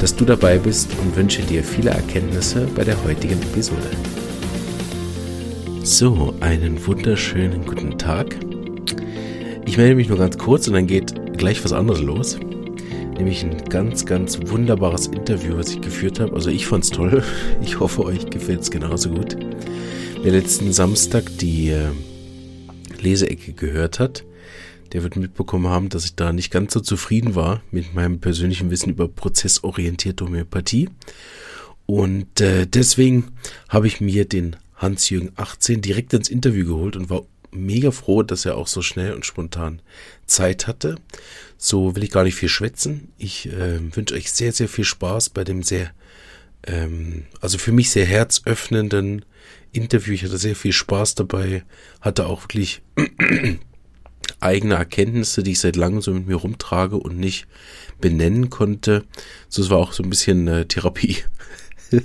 dass du dabei bist und wünsche dir viele Erkenntnisse bei der heutigen Episode. So, einen wunderschönen guten Tag. Ich melde mich nur ganz kurz und dann geht gleich was anderes los. Nämlich ein ganz, ganz wunderbares Interview, was ich geführt habe. Also ich fand es toll. Ich hoffe, euch gefällt es genauso gut. Wer letzten Samstag die äh, Leseecke gehört hat, der wird mitbekommen haben, dass ich da nicht ganz so zufrieden war mit meinem persönlichen Wissen über prozessorientierte Homöopathie. Und äh, deswegen habe ich mir den Hans-Jürgen 18 direkt ins Interview geholt und war mega froh, dass er auch so schnell und spontan Zeit hatte. So will ich gar nicht viel schwätzen. Ich äh, wünsche euch sehr, sehr viel Spaß bei dem sehr, ähm, also für mich sehr herzöffnenden Interview. Ich hatte sehr viel Spaß dabei, hatte auch wirklich eigene Erkenntnisse, die ich seit langem so mit mir rumtrage und nicht benennen konnte. So, es war auch so ein bisschen äh, Therapie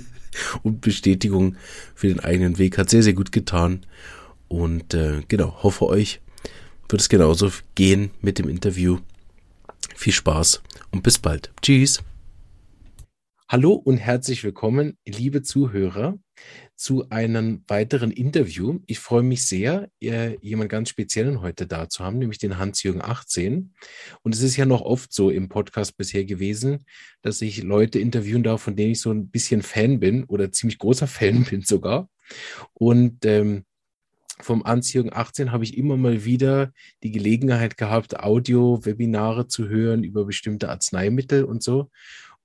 und Bestätigung für den eigenen Weg. Hat sehr, sehr gut getan. Und äh, genau, hoffe euch wird es genauso gehen mit dem Interview. Viel Spaß und bis bald. Tschüss. Hallo und herzlich willkommen, liebe Zuhörer zu einem weiteren Interview. Ich freue mich sehr, äh, jemand ganz Speziellen heute da zu haben, nämlich den Hans-Jürgen 18. Und es ist ja noch oft so im Podcast bisher gewesen, dass ich Leute interviewen darf, von denen ich so ein bisschen Fan bin oder ziemlich großer Fan bin sogar. Und ähm, vom Hans-Jürgen 18 habe ich immer mal wieder die Gelegenheit gehabt, Audio-Webinare zu hören über bestimmte Arzneimittel und so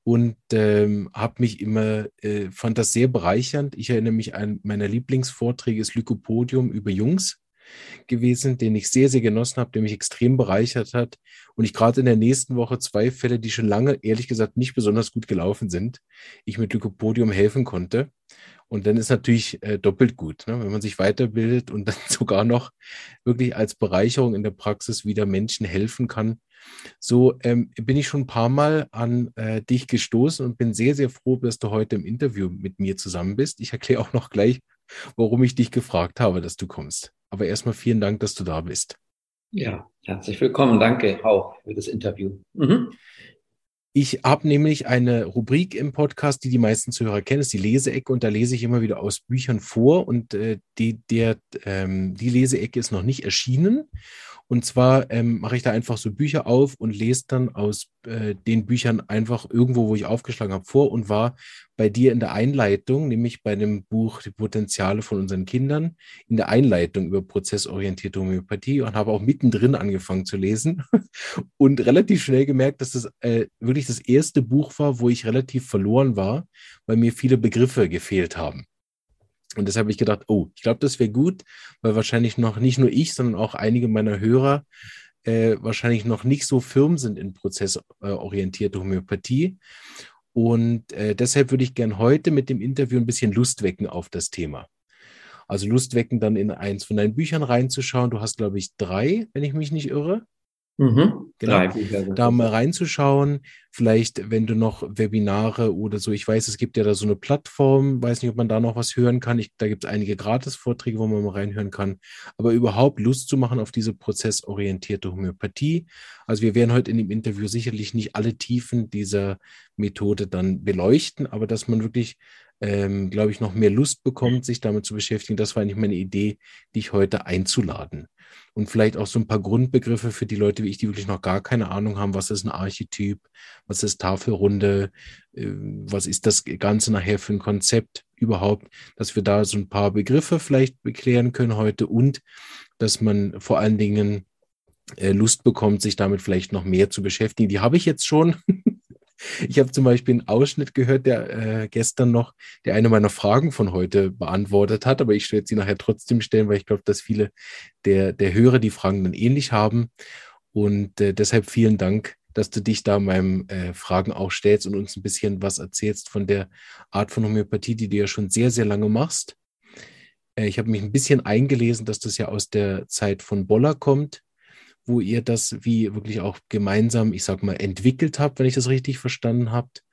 und ähm, habe mich immer, äh, fand das sehr bereichernd. Ich erinnere mich an meiner Lieblingsvorträge ist Lykopodium über Jungs gewesen, den ich sehr, sehr genossen habe, der mich extrem bereichert hat. Und ich gerade in der nächsten Woche zwei Fälle, die schon lange, ehrlich gesagt, nicht besonders gut gelaufen sind, ich mit Lykopodium helfen konnte. Und dann ist natürlich äh, doppelt gut, ne? wenn man sich weiterbildet und dann sogar noch wirklich als Bereicherung in der Praxis wieder Menschen helfen kann, so ähm, bin ich schon ein paar Mal an äh, dich gestoßen und bin sehr, sehr froh, dass du heute im Interview mit mir zusammen bist. Ich erkläre auch noch gleich, warum ich dich gefragt habe, dass du kommst. Aber erstmal vielen Dank, dass du da bist. Ja, herzlich willkommen. Danke auch für das Interview. Mhm. Ich habe nämlich eine Rubrik im Podcast, die die meisten Zuhörer kennen, ist die Leseecke. Und da lese ich immer wieder aus Büchern vor. Und äh, die, der, ähm, die Leseecke ist noch nicht erschienen und zwar ähm, mache ich da einfach so Bücher auf und lese dann aus äh, den Büchern einfach irgendwo, wo ich aufgeschlagen habe, vor und war bei dir in der Einleitung, nämlich bei dem Buch Die Potenziale von unseren Kindern, in der Einleitung über prozessorientierte Homöopathie und habe auch mittendrin angefangen zu lesen und relativ schnell gemerkt, dass das äh, wirklich das erste Buch war, wo ich relativ verloren war, weil mir viele Begriffe gefehlt haben. Und deshalb habe ich gedacht, oh, ich glaube, das wäre gut, weil wahrscheinlich noch nicht nur ich, sondern auch einige meiner Hörer äh, wahrscheinlich noch nicht so firm sind in prozessorientierte Homöopathie. Und äh, deshalb würde ich gern heute mit dem Interview ein bisschen Lust wecken auf das Thema. Also Lust wecken, dann in eins von deinen Büchern reinzuschauen. Du hast, glaube ich, drei, wenn ich mich nicht irre. Mhm. Genau. Da mal reinzuschauen. Vielleicht, wenn du noch Webinare oder so, ich weiß, es gibt ja da so eine Plattform, weiß nicht, ob man da noch was hören kann. Ich, da gibt es einige Gratis-Vorträge, wo man mal reinhören kann. Aber überhaupt Lust zu machen auf diese prozessorientierte Homöopathie. Also wir werden heute in dem Interview sicherlich nicht alle Tiefen dieser Methode dann beleuchten, aber dass man wirklich ähm, glaube ich, noch mehr Lust bekommt, sich damit zu beschäftigen. Das war eigentlich meine Idee, dich heute einzuladen und vielleicht auch so ein paar Grundbegriffe für die Leute wie ich, die wirklich noch gar keine Ahnung haben, was ist ein Archetyp, was ist Tafelrunde, äh, was ist das Ganze nachher für ein Konzept überhaupt, dass wir da so ein paar Begriffe vielleicht beklären können heute und dass man vor allen Dingen äh, Lust bekommt, sich damit vielleicht noch mehr zu beschäftigen. Die habe ich jetzt schon. Ich habe zum Beispiel einen Ausschnitt gehört, der äh, gestern noch, der eine meiner Fragen von heute beantwortet hat, aber ich werde sie nachher trotzdem stellen, weil ich glaube, dass viele der, der Hörer die Fragen dann ähnlich haben. Und äh, deshalb vielen Dank dass du dich da meinem äh, Fragen auch stellst und uns ein bisschen was erzählst von der Art von Homöopathie, die du ja schon sehr, sehr lange machst. Äh, ich habe mich ein bisschen eingelesen, dass das ja aus der Zeit von Boller kommt, wo ihr das wie wirklich auch gemeinsam, ich sag mal, entwickelt habt, wenn ich das richtig verstanden habt.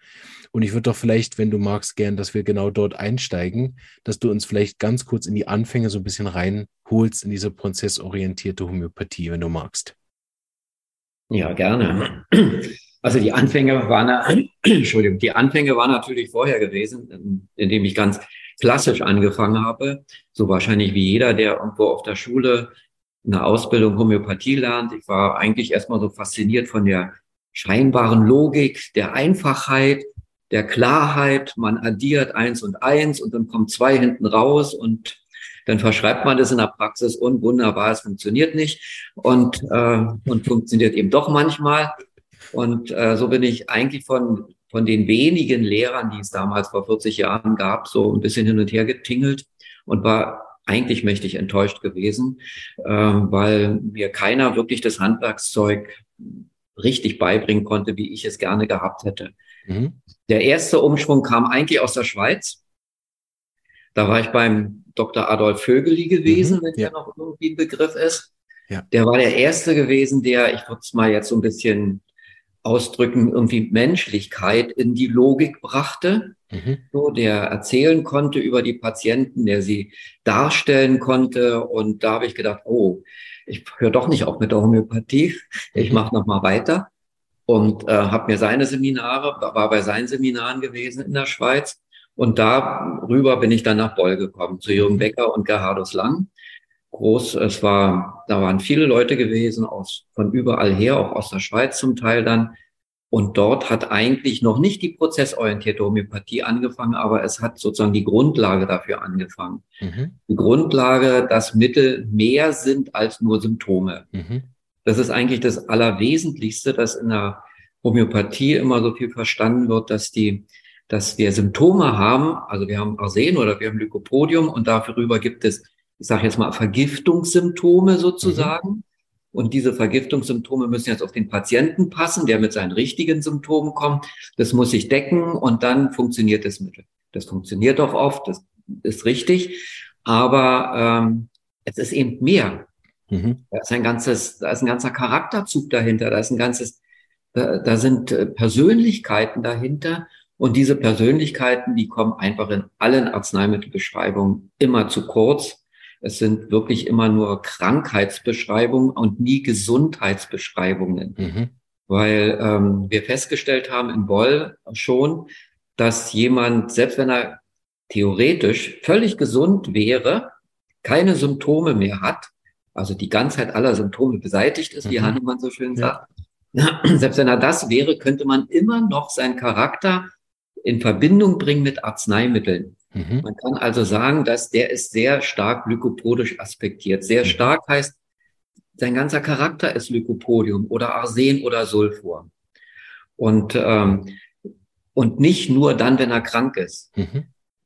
Und ich würde doch vielleicht, wenn du magst, gern, dass wir genau dort einsteigen, dass du uns vielleicht ganz kurz in die Anfänge so ein bisschen reinholst in diese prozessorientierte Homöopathie, wenn du magst. Ja, gerne. Also die Anfänge waren, Entschuldigung, die Anfänge waren natürlich vorher gewesen, indem ich ganz klassisch angefangen habe. So wahrscheinlich wie jeder, der irgendwo auf der Schule eine Ausbildung Homöopathie lernt. Ich war eigentlich erstmal so fasziniert von der scheinbaren Logik, der Einfachheit, der Klarheit. Man addiert eins und eins und dann kommt zwei hinten raus und dann verschreibt man das in der Praxis und wunderbar, es funktioniert nicht und, äh, und funktioniert eben doch manchmal. Und äh, so bin ich eigentlich von, von den wenigen Lehrern, die es damals vor 40 Jahren gab, so ein bisschen hin und her getingelt und war eigentlich mächtig enttäuscht gewesen, äh, weil mir keiner wirklich das Handwerkszeug richtig beibringen konnte, wie ich es gerne gehabt hätte. Mhm. Der erste Umschwung kam eigentlich aus der Schweiz. Da war ich beim Dr. Adolf Vögeli gewesen, mhm, wenn ja. der noch irgendwie ein Begriff ist. Ja. Der war der erste gewesen, der, ich würde es mal jetzt so ein bisschen ausdrücken, irgendwie Menschlichkeit in die Logik brachte, mhm. so, der erzählen konnte über die Patienten, der sie darstellen konnte. Und da habe ich gedacht, oh, ich höre doch nicht auf mit der Homöopathie, ich mhm. mache noch mal weiter und äh, habe mir seine Seminare, war bei seinen Seminaren gewesen in der Schweiz und darüber bin ich dann nach Boll gekommen, zu Jürgen mhm. Becker und Gerhardus Lang. Groß, es war, da waren viele Leute gewesen, aus, von überall her, auch aus der Schweiz zum Teil dann. Und dort hat eigentlich noch nicht die prozessorientierte Homöopathie angefangen, aber es hat sozusagen die Grundlage dafür angefangen. Mhm. Die Grundlage, dass Mittel mehr sind als nur Symptome. Mhm. Das ist eigentlich das Allerwesentlichste, dass in der Homöopathie immer so viel verstanden wird, dass die dass wir Symptome haben, also wir haben Arsen oder wir haben Lycopodium und darüber gibt es, ich sage jetzt mal, Vergiftungssymptome sozusagen. Mhm. Und diese Vergiftungssymptome müssen jetzt auf den Patienten passen, der mit seinen richtigen Symptomen kommt. Das muss sich decken und dann funktioniert das Mittel. Das funktioniert auch oft, das ist richtig, aber ähm, es ist eben mehr. Mhm. Da ist ein ganzes, da ist ein ganzer Charakterzug dahinter, da ist ein ganzes, da, da sind äh, Persönlichkeiten dahinter und diese Persönlichkeiten, die kommen einfach in allen Arzneimittelbeschreibungen immer zu kurz. Es sind wirklich immer nur Krankheitsbeschreibungen und nie Gesundheitsbeschreibungen. Mhm. Weil ähm, wir festgestellt haben in Boll schon, dass jemand, selbst wenn er theoretisch völlig gesund wäre, keine Symptome mehr hat, also die Ganzheit aller Symptome beseitigt ist, wie mhm. Hahnemann so schön sagt, ja. selbst wenn er das wäre, könnte man immer noch seinen Charakter in Verbindung bringen mit Arzneimitteln. Mhm. Man kann also sagen, dass der ist sehr stark lykopodisch aspektiert. Sehr mhm. stark heißt, sein ganzer Charakter ist Lykopodium oder Arsen oder Sulfur. Und, ähm, und nicht nur dann, wenn er krank ist. Mhm.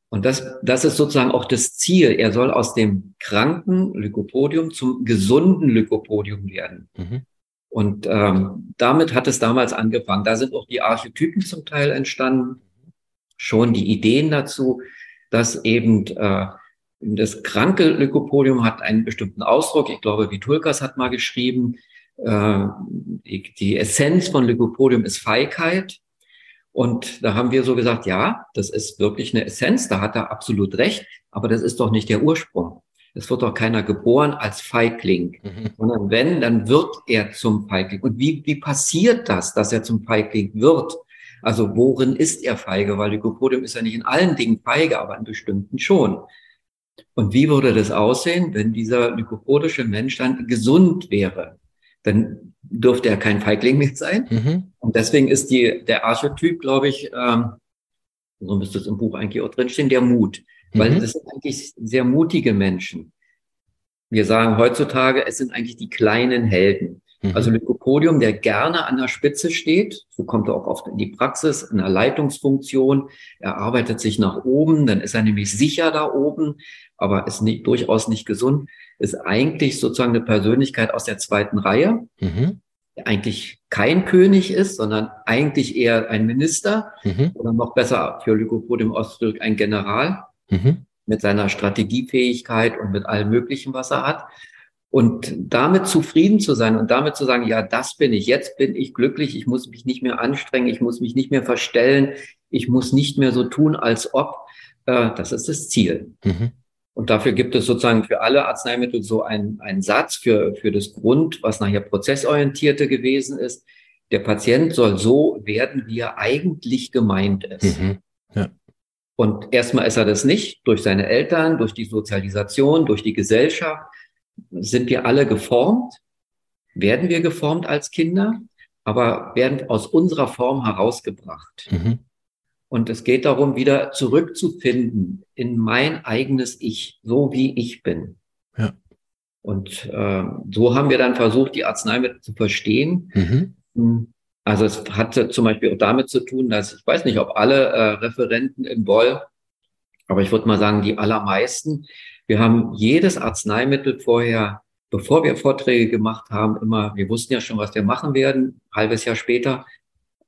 Und das, das ist sozusagen auch das Ziel. Er soll aus dem kranken Lykopodium zum gesunden Lykopodium werden. Mhm. Und ähm, damit hat es damals angefangen. Da sind auch die Archetypen zum Teil entstanden schon die Ideen dazu, dass eben äh, das kranke Lykopodium hat einen bestimmten Ausdruck. Ich glaube, Vitulkas hat mal geschrieben, äh, die, Essenz von Lykopodium ist Feigheit. Und da haben wir so gesagt, ja, das ist wirklich eine Essenz, da hat er absolut recht, aber das ist doch nicht der Ursprung. Es wird doch keiner geboren als Feigling, mhm. sondern wenn, dann wird er zum Feigling. Und wie, wie passiert das, dass er zum Feigling wird? Also worin ist er feige? Weil Lycopodium ist ja nicht in allen Dingen feige, aber in bestimmten schon. Und wie würde das aussehen, wenn dieser lycopodische Mensch dann gesund wäre? Dann dürfte er kein Feigling mehr sein. Mhm. Und deswegen ist die, der Archetyp, glaube ich, ähm, so müsste es im Buch eigentlich auch drinstehen, der Mut. Weil mhm. das sind eigentlich sehr mutige Menschen. Wir sagen heutzutage, es sind eigentlich die kleinen Helden. Mhm. Also Lycopodium, der gerne an der Spitze steht, so kommt er auch oft in die Praxis, in der Leitungsfunktion. Er arbeitet sich nach oben, dann ist er nämlich sicher da oben, aber ist nicht, durchaus nicht gesund, ist eigentlich sozusagen eine Persönlichkeit aus der zweiten Reihe. Mhm. eigentlich kein König ist, sondern eigentlich eher ein Minister mhm. oder noch besser für Lycopodium Ostdrück ein General mhm. mit seiner Strategiefähigkeit und mit allem Möglichen, was er hat. Und damit zufrieden zu sein und damit zu sagen, ja, das bin ich, jetzt bin ich glücklich, ich muss mich nicht mehr anstrengen, ich muss mich nicht mehr verstellen, ich muss nicht mehr so tun, als ob, äh, das ist das Ziel. Mhm. Und dafür gibt es sozusagen für alle Arzneimittel so einen, einen Satz für, für das Grund, was nachher prozessorientierte gewesen ist. Der Patient soll so werden, wie er eigentlich gemeint ist. Mhm. Ja. Und erstmal ist er das nicht durch seine Eltern, durch die Sozialisation, durch die Gesellschaft. Sind wir alle geformt? Werden wir geformt als Kinder? Aber werden aus unserer Form herausgebracht. Mhm. Und es geht darum, wieder zurückzufinden in mein eigenes Ich, so wie ich bin. Ja. Und äh, so haben wir dann versucht, die Arzneimittel zu verstehen. Mhm. Hm. Also es hatte zum Beispiel auch damit zu tun, dass ich weiß nicht, ob alle äh, Referenten im Boll, aber ich würde mal sagen, die allermeisten, wir haben jedes Arzneimittel vorher, bevor wir Vorträge gemacht haben, immer, wir wussten ja schon, was wir machen werden, halbes Jahr später,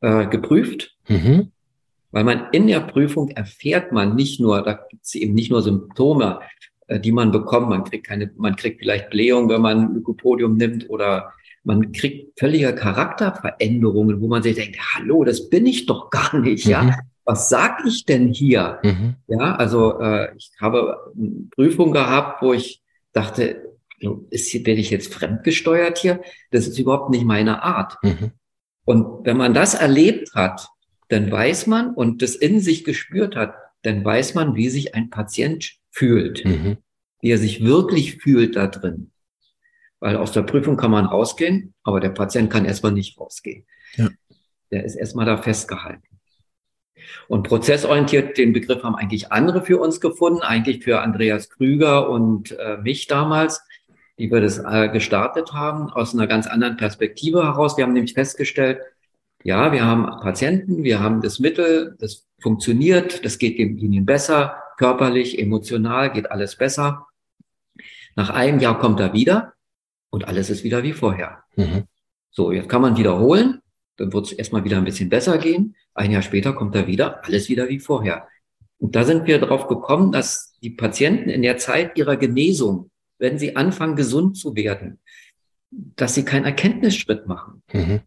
äh, geprüft. Mhm. Weil man in der Prüfung erfährt man nicht nur, da gibt es eben nicht nur Symptome, äh, die man bekommt. Man kriegt keine, man kriegt vielleicht Blähung, wenn man Lycopodium nimmt oder man kriegt völlige Charakterveränderungen, wo man sich denkt, hallo, das bin ich doch gar nicht, mhm. ja. Was sag ich denn hier? Mhm. Ja, also äh, ich habe eine Prüfung gehabt, wo ich dachte, ist hier, bin ich jetzt fremdgesteuert hier? Das ist überhaupt nicht meine Art. Mhm. Und wenn man das erlebt hat, dann weiß man und das in sich gespürt hat, dann weiß man, wie sich ein Patient fühlt, mhm. wie er sich wirklich fühlt da drin. Weil aus der Prüfung kann man rausgehen, aber der Patient kann erstmal nicht rausgehen. Ja. Der ist erstmal da festgehalten. Und prozessorientiert, den Begriff haben eigentlich andere für uns gefunden, eigentlich für Andreas Krüger und äh, mich damals, die wir das äh, gestartet haben, aus einer ganz anderen Perspektive heraus. Wir haben nämlich festgestellt, ja, wir haben Patienten, wir haben das Mittel, das funktioniert, das geht ihnen besser, körperlich, emotional geht alles besser. Nach einem Jahr kommt er wieder und alles ist wieder wie vorher. Mhm. So, jetzt kann man wiederholen, dann wird es erstmal wieder ein bisschen besser gehen. Ein Jahr später kommt er wieder, alles wieder wie vorher. Und da sind wir drauf gekommen, dass die Patienten in der Zeit ihrer Genesung, wenn sie anfangen, gesund zu werden, dass sie keinen Erkenntnisschritt machen. Mhm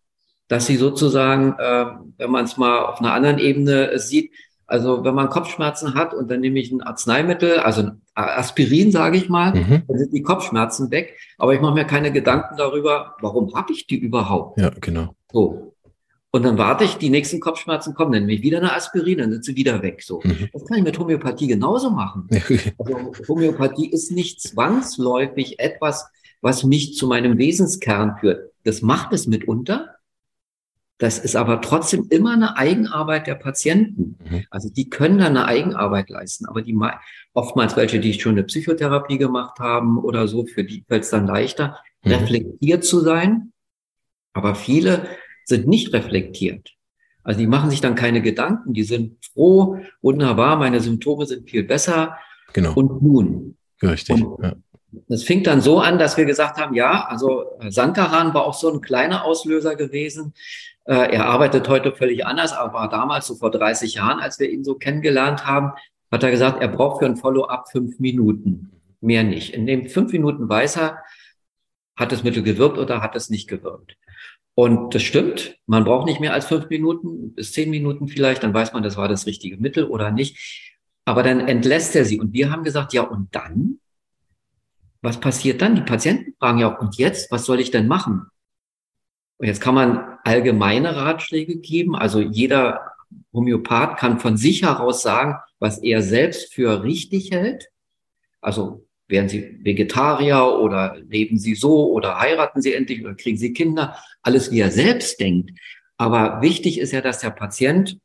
dass sie sozusagen, äh, wenn man es mal auf einer anderen Ebene sieht, also wenn man Kopfschmerzen hat und dann nehme ich ein Arzneimittel, also Aspirin, sage ich mal, mhm. dann sind die Kopfschmerzen weg. Aber ich mache mir keine Gedanken darüber, warum habe ich die überhaupt? Ja, genau. So. Und dann warte ich, die nächsten Kopfschmerzen kommen, dann nehme ich wieder eine Aspirin, dann sind sie wieder weg. So. Mhm. Das kann ich mit Homöopathie genauso machen. Also Homöopathie ist nicht zwangsläufig etwas, was mich zu meinem Wesenskern führt. Das macht es mitunter, das ist aber trotzdem immer eine Eigenarbeit der Patienten. Mhm. Also die können da eine Eigenarbeit leisten, aber die oftmals welche, die schon eine Psychotherapie gemacht haben oder so, für die fällt es dann leichter, mhm. reflektiert zu sein. Aber viele sind nicht reflektiert. Also die machen sich dann keine Gedanken, die sind froh, wunderbar, meine Symptome sind viel besser. Genau. Und nun. Richtig. Und ja. Das fing dann so an, dass wir gesagt haben, ja, also Sankaran war auch so ein kleiner Auslöser gewesen. Äh, er arbeitet heute völlig anders, aber damals, so vor 30 Jahren, als wir ihn so kennengelernt haben, hat er gesagt, er braucht für ein Follow-up fünf Minuten. Mehr nicht. In den fünf Minuten weiß er, hat das Mittel gewirkt oder hat es nicht gewirkt. Und das stimmt. Man braucht nicht mehr als fünf Minuten, bis zehn Minuten vielleicht. Dann weiß man, das war das richtige Mittel oder nicht. Aber dann entlässt er sie. Und wir haben gesagt, ja, und dann? Was passiert dann? Die Patienten fragen ja auch, und jetzt, was soll ich denn machen? Und jetzt kann man allgemeine Ratschläge geben. Also jeder Homöopath kann von sich heraus sagen, was er selbst für richtig hält. Also werden Sie Vegetarier oder leben Sie so oder heiraten Sie endlich oder kriegen Sie Kinder. Alles, wie er selbst denkt. Aber wichtig ist ja, dass der Patient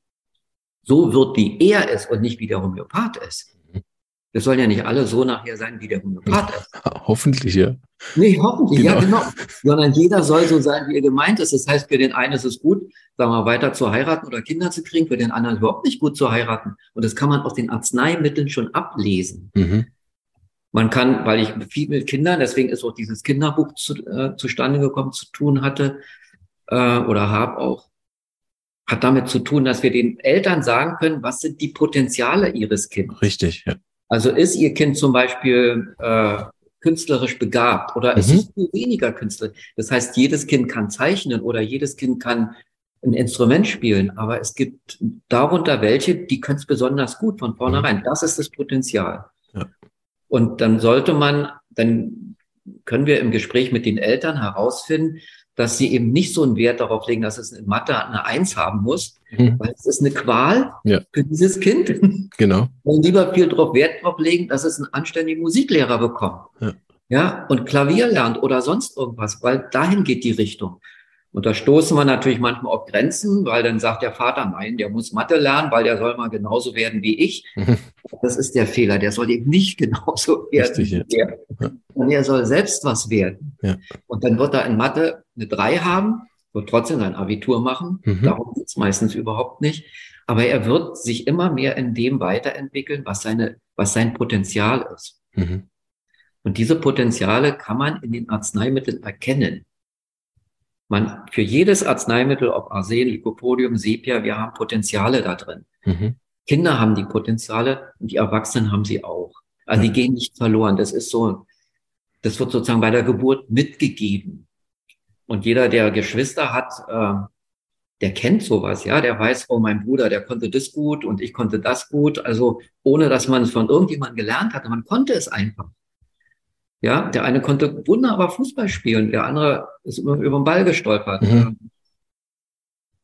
so wird, wie er ist und nicht wie der Homöopath ist. Wir sollen ja nicht alle so nachher sein, wie der Homöopath ist. Hoffentlich, ja. Nee, hoffentlich, genau. ja, genau. Sondern jeder soll so sein, wie er gemeint ist. Das heißt, für den einen ist es gut, sagen wir, weiter zu heiraten oder Kinder zu kriegen, für den anderen überhaupt nicht gut zu heiraten. Und das kann man aus den Arzneimitteln schon ablesen. Mhm. Man kann, weil ich viel mit Kindern, deswegen ist auch dieses Kinderbuch zu, äh, zustande gekommen, zu tun hatte, äh, oder habe auch, hat damit zu tun, dass wir den Eltern sagen können, was sind die Potenziale ihres Kindes. Richtig, ja. Also ist ihr Kind zum Beispiel äh, künstlerisch begabt oder mhm. ist es viel weniger künstlerisch? Das heißt, jedes Kind kann zeichnen oder jedes Kind kann ein Instrument spielen, aber es gibt darunter welche, die können es besonders gut von vornherein. Mhm. Das ist das Potenzial. Und dann sollte man, dann können wir im Gespräch mit den Eltern herausfinden, dass sie eben nicht so einen Wert darauf legen, dass es in Mathe eine Eins haben muss, mhm. weil es ist eine Qual ja. für dieses Kind. Genau. Und lieber viel drauf Wert drauf legen, dass es einen anständigen Musiklehrer bekommt. Ja. ja, und Klavier lernt oder sonst irgendwas, weil dahin geht die Richtung. Und da stoßen wir natürlich manchmal auf Grenzen, weil dann sagt der Vater, nein, der muss Mathe lernen, weil der soll mal genauso werden wie ich. Das ist der Fehler. Der soll eben nicht genauso werden Richtig, wie er. Ja. Und er soll selbst was werden. Ja. Und dann wird er in Mathe eine drei haben, wird trotzdem sein Abitur machen. Mhm. Darum geht es meistens überhaupt nicht. Aber er wird sich immer mehr in dem weiterentwickeln, was seine, was sein Potenzial ist. Mhm. Und diese Potenziale kann man in den Arzneimitteln erkennen. Man, für jedes Arzneimittel, ob Arsen, Lycopodium, Sepia, wir haben Potenziale da drin. Mhm. Kinder haben die Potenziale und die Erwachsenen haben sie auch. Also die gehen nicht verloren. Das ist so, das wird sozusagen bei der Geburt mitgegeben. Und jeder, der Geschwister hat, äh, der kennt sowas, ja, der weiß, oh, mein Bruder, der konnte das gut und ich konnte das gut. Also ohne dass man es von irgendjemandem gelernt hatte, man konnte es einfach. Ja, der eine konnte wunderbar Fußball spielen, der andere ist über, über den Ball gestolpert. Mhm.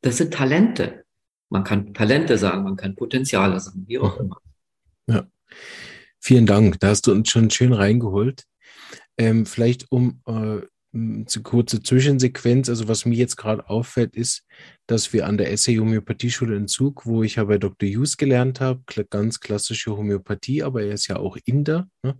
Das sind Talente. Man kann Talente sagen, man kann Potenziale sagen, wie auch mhm. immer. Ja. Vielen Dank. Da hast du uns schon schön reingeholt. Ähm, vielleicht um äh, zu kurze Zwischensequenz. Also was mir jetzt gerade auffällt, ist, dass wir an der Essay Homöopathieschule in Zug, wo ich ja bei Dr. Hughes gelernt habe, ganz klassische Homöopathie, aber er ist ja auch Inder ne?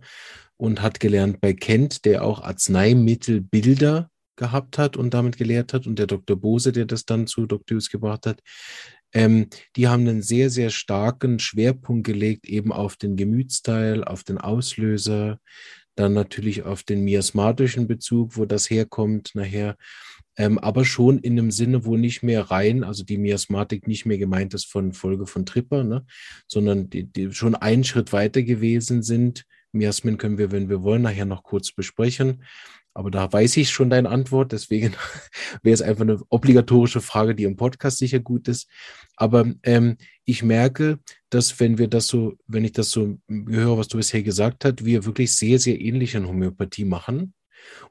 Und hat gelernt bei Kent, der auch Arzneimittelbilder gehabt hat und damit gelehrt hat und der Dr. Bose, der das dann zu Dr. Hughes gebracht hat, ähm, die haben einen sehr, sehr starken Schwerpunkt gelegt, eben auf den Gemütsteil, auf den Auslöser, dann natürlich auf den miasmatischen Bezug, wo das herkommt nachher, ähm, aber schon in einem Sinne, wo nicht mehr rein, also die Miasmatik nicht mehr gemeint ist von Folge von Tripper, ne, sondern die, die schon einen Schritt weiter gewesen sind. Miasmen können wir, wenn wir wollen, nachher noch kurz besprechen. Aber da weiß ich schon deine Antwort, deswegen wäre es einfach eine obligatorische Frage, die im Podcast sicher gut ist. Aber ähm, ich merke, dass wenn wir das so, wenn ich das so höre, was du bisher gesagt hast, wir wirklich sehr, sehr ähnlich in Homöopathie machen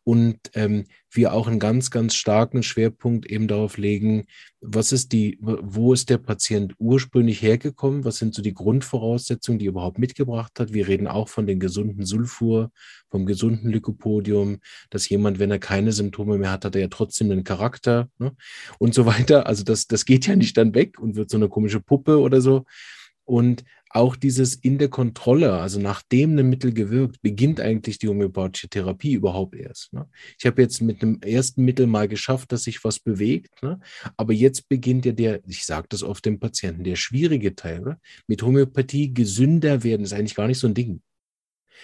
und ähm, wir auch einen ganz, ganz starken Schwerpunkt eben darauf legen, was ist die, wo ist der Patient ursprünglich hergekommen, was sind so die Grundvoraussetzungen, die er überhaupt mitgebracht hat. Wir reden auch von den gesunden Sulfur, vom gesunden Lycopodium, dass jemand, wenn er keine Symptome mehr hat, hat er ja trotzdem einen Charakter ne? und so weiter. Also das, das geht ja nicht dann weg und wird so eine komische Puppe oder so. Und auch dieses in der Kontrolle, also nachdem ein Mittel gewirkt, beginnt eigentlich die homöopathische Therapie überhaupt erst. Ne? Ich habe jetzt mit dem ersten Mittel mal geschafft, dass sich was bewegt, ne? aber jetzt beginnt ja der, ich sage das oft dem Patienten, der schwierige Teil. Ne? Mit Homöopathie gesünder werden ist eigentlich gar nicht so ein Ding.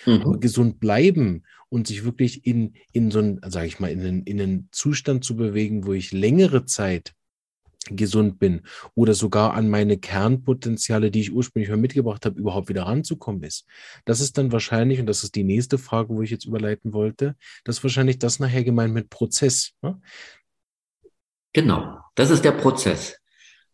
Mhm. Aber gesund bleiben und sich wirklich in, in so einen, sage ich mal, in einen, in einen Zustand zu bewegen, wo ich längere Zeit gesund bin oder sogar an meine Kernpotenziale, die ich ursprünglich mal mitgebracht habe, überhaupt wieder ranzukommen ist. Das ist dann wahrscheinlich, und das ist die nächste Frage, wo ich jetzt überleiten wollte, das ist wahrscheinlich das nachher gemeint mit Prozess. Ne? Genau, das ist der Prozess.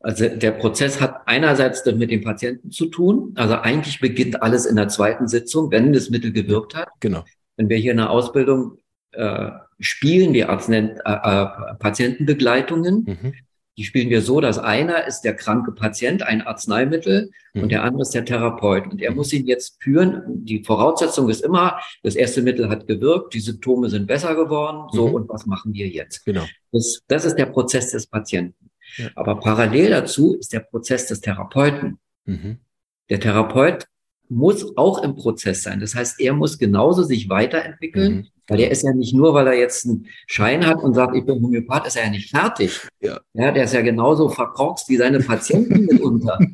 Also der Prozess hat einerseits mit dem Patienten zu tun. Also eigentlich beginnt alles in der zweiten Sitzung, wenn das Mittel gewirkt hat. Genau. Wenn wir hier in der Ausbildung äh, spielen wir Arznei äh, äh, Patientenbegleitungen. Mhm. Die spielen wir so, dass einer ist der kranke Patient, ein Arzneimittel, mhm. und der andere ist der Therapeut. Und er mhm. muss ihn jetzt führen. Die Voraussetzung ist immer, das erste Mittel hat gewirkt, die Symptome sind besser geworden. So, mhm. und was machen wir jetzt? Genau. Das, das ist der Prozess des Patienten. Ja. Aber parallel dazu ist der Prozess des Therapeuten. Mhm. Der Therapeut muss auch im Prozess sein. Das heißt, er muss genauso sich weiterentwickeln, mhm. Weil er ist ja nicht nur, weil er jetzt einen Schein hat und sagt, ich bin Homöopath, ist er ja nicht fertig. Ja. ja der ist ja genauso verkorkst wie seine Patienten mitunter.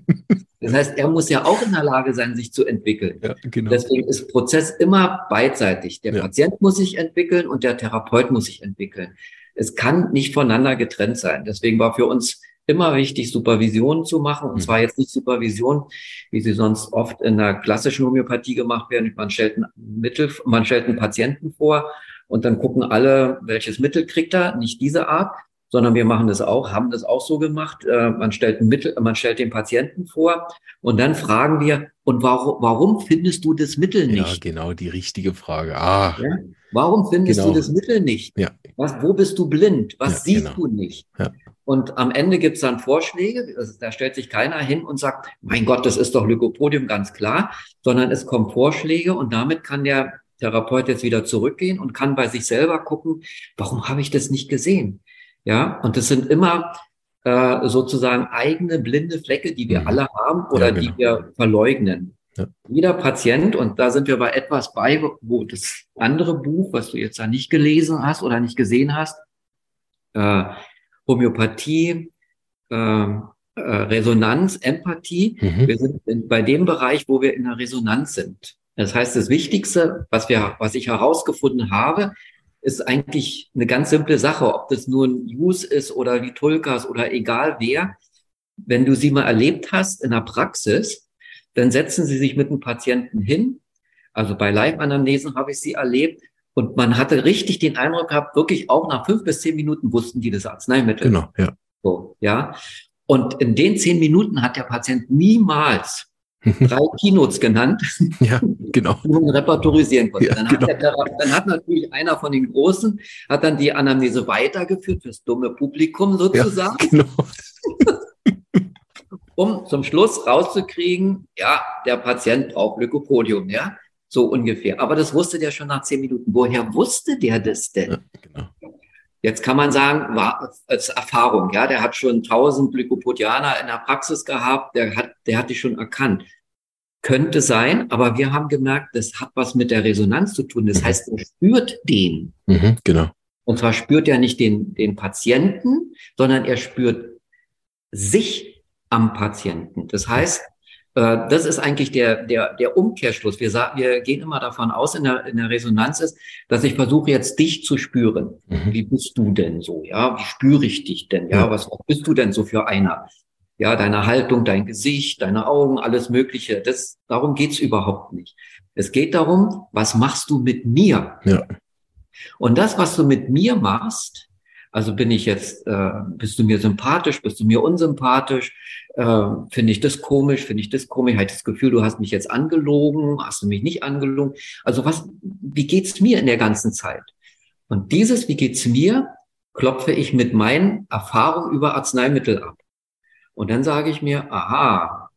Das heißt, er muss ja auch in der Lage sein, sich zu entwickeln. Ja, genau. Deswegen ist Prozess immer beidseitig. Der ja. Patient muss sich entwickeln und der Therapeut muss sich entwickeln. es kann nicht voneinander getrennt sein. Deswegen war für uns immer wichtig, Supervision zu machen. Und mhm. zwar jetzt nicht Supervision, wie sie sonst oft in der klassischen Homöopathie gemacht werden. Man stellt ein Mittel, man stellt einen Patienten vor und dann gucken alle, welches Mittel kriegt er. Nicht diese Art, sondern wir machen das auch, haben das auch so gemacht. Äh, man stellt ein Mittel, man stellt den Patienten vor und dann fragen wir, und warum, warum findest du das Mittel nicht? Ja, genau, die richtige Frage. Ah. Ja? Warum findest genau. du das Mittel nicht? Ja. Was, wo bist du blind? Was ja, siehst genau. du nicht? Ja. Und am Ende gibt es dann Vorschläge. Da stellt sich keiner hin und sagt, mein Gott, das ist doch Lykopodium ganz klar, sondern es kommen Vorschläge und damit kann der Therapeut jetzt wieder zurückgehen und kann bei sich selber gucken, warum habe ich das nicht gesehen? Ja, und das sind immer äh, sozusagen eigene blinde Flecke, die wir mhm. alle haben oder ja, genau. die wir verleugnen. Ja. Jeder Patient, und da sind wir bei etwas bei, wo das andere Buch, was du jetzt da nicht gelesen hast oder nicht gesehen hast, äh, Homöopathie, äh, äh, Resonanz, Empathie. Mhm. Wir sind in, bei dem Bereich, wo wir in der Resonanz sind. Das heißt, das Wichtigste, was wir, was ich herausgefunden habe, ist eigentlich eine ganz simple Sache, ob das nur ein Use ist oder die Tulkas oder egal wer. Wenn du sie mal erlebt hast in der Praxis, dann setzen sie sich mit dem Patienten hin. Also bei Live-Anamnesen habe ich sie erlebt. Und man hatte richtig den Eindruck gehabt, wirklich auch nach fünf bis zehn Minuten wussten die das Arzneimittel. Genau, ja. So, ja. Und in den zehn Minuten hat der Patient niemals drei Keynotes genannt, ja, genau. die man repertorisieren konnte. Ja, dann, genau. hat der, dann, hat natürlich einer von den Großen, hat dann die Anamnese weitergeführt fürs dumme Publikum sozusagen. Ja, genau. um zum Schluss rauszukriegen, ja, der Patient braucht Lykopodium, ja, so ungefähr. Aber das wusste der schon nach zehn Minuten. Woher wusste der das denn? Ja, genau. Jetzt kann man sagen, war als Erfahrung, ja, der hat schon tausend Glykopodianer in der Praxis gehabt, der hat, der hat die schon erkannt. Könnte sein, aber wir haben gemerkt, das hat was mit der Resonanz zu tun. Das mhm. heißt, er spürt den. Mhm, genau. Und zwar spürt er nicht den, den Patienten, sondern er spürt sich am Patienten. Das heißt, das ist eigentlich der, der, der Umkehrschluss. Wir, sagen, wir gehen immer davon aus, in der, in der Resonanz ist, dass ich versuche jetzt dich zu spüren. Mhm. Wie bist du denn so? Ja, wie spüre ich dich denn? Ja, was, was bist du denn so für einer? Ja, deine Haltung, dein Gesicht, deine Augen, alles Mögliche. Das, darum geht's überhaupt nicht. Es geht darum, was machst du mit mir? Ja. Und das, was du mit mir machst, also bin ich jetzt, äh, bist du mir sympathisch, bist du mir unsympathisch? Äh, finde ich das komisch, finde ich das komisch? Habe ich das Gefühl, du hast mich jetzt angelogen, hast du mich nicht angelogen? Also was, wie geht's mir in der ganzen Zeit? Und dieses, wie geht's mir, klopfe ich mit meinen Erfahrungen über Arzneimittel ab. Und dann sage ich mir, aha,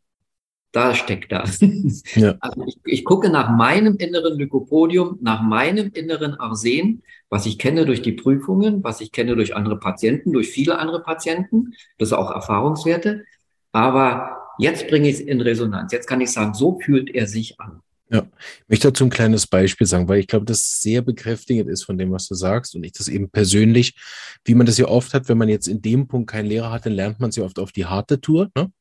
da steckt das. Ja. Also ich, ich, gucke nach meinem inneren Lykopodium, nach meinem inneren Arsen, was ich kenne durch die Prüfungen, was ich kenne durch andere Patienten, durch viele andere Patienten. Das sind auch Erfahrungswerte. Aber jetzt bringe ich es in Resonanz. Jetzt kann ich sagen, so fühlt er sich an. Ja, ich möchte dazu ein kleines Beispiel sagen, weil ich glaube, das sehr bekräftigend ist von dem, was du sagst. Und ich das eben persönlich, wie man das ja oft hat, wenn man jetzt in dem Punkt keinen Lehrer hat, dann lernt man es ja oft auf die harte Tour. Ne?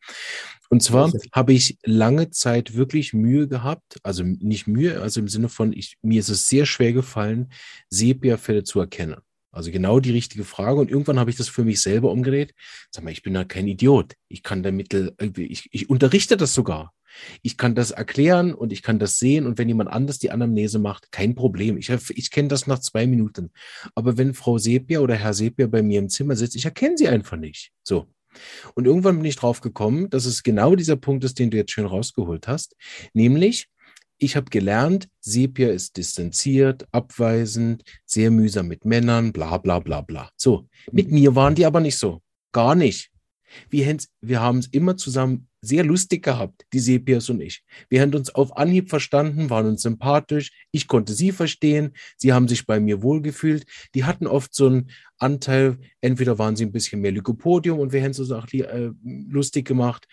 Und zwar habe ich lange Zeit wirklich Mühe gehabt, also nicht Mühe, also im Sinne von, ich, mir ist es sehr schwer gefallen, Sepia-Fälle zu erkennen. Also genau die richtige Frage. Und irgendwann habe ich das für mich selber umgedreht. Sag mal, ich bin da kein Idiot. Ich kann damit, äh, ich, ich unterrichte das sogar. Ich kann das erklären und ich kann das sehen. Und wenn jemand anders die Anamnese macht, kein Problem. Ich, ich kenne das nach zwei Minuten. Aber wenn Frau Sepia oder Herr Sepia bei mir im Zimmer sitzt, ich erkenne sie einfach nicht. So. Und irgendwann bin ich drauf gekommen, dass es genau dieser Punkt ist, den du jetzt schön rausgeholt hast. Nämlich, ich habe gelernt, Sepia ist distanziert, abweisend, sehr mühsam mit Männern, bla bla bla bla. So, mit mir waren die aber nicht so. Gar nicht. Wir, wir haben es immer zusammen sehr lustig gehabt, die Sepias und ich. Wir haben uns auf Anhieb verstanden, waren uns sympathisch. Ich konnte sie verstehen. Sie haben sich bei mir wohlgefühlt. Die hatten oft so einen Anteil, entweder waren sie ein bisschen mehr Lykopodium und wir haben so Sachen äh, lustig gemacht.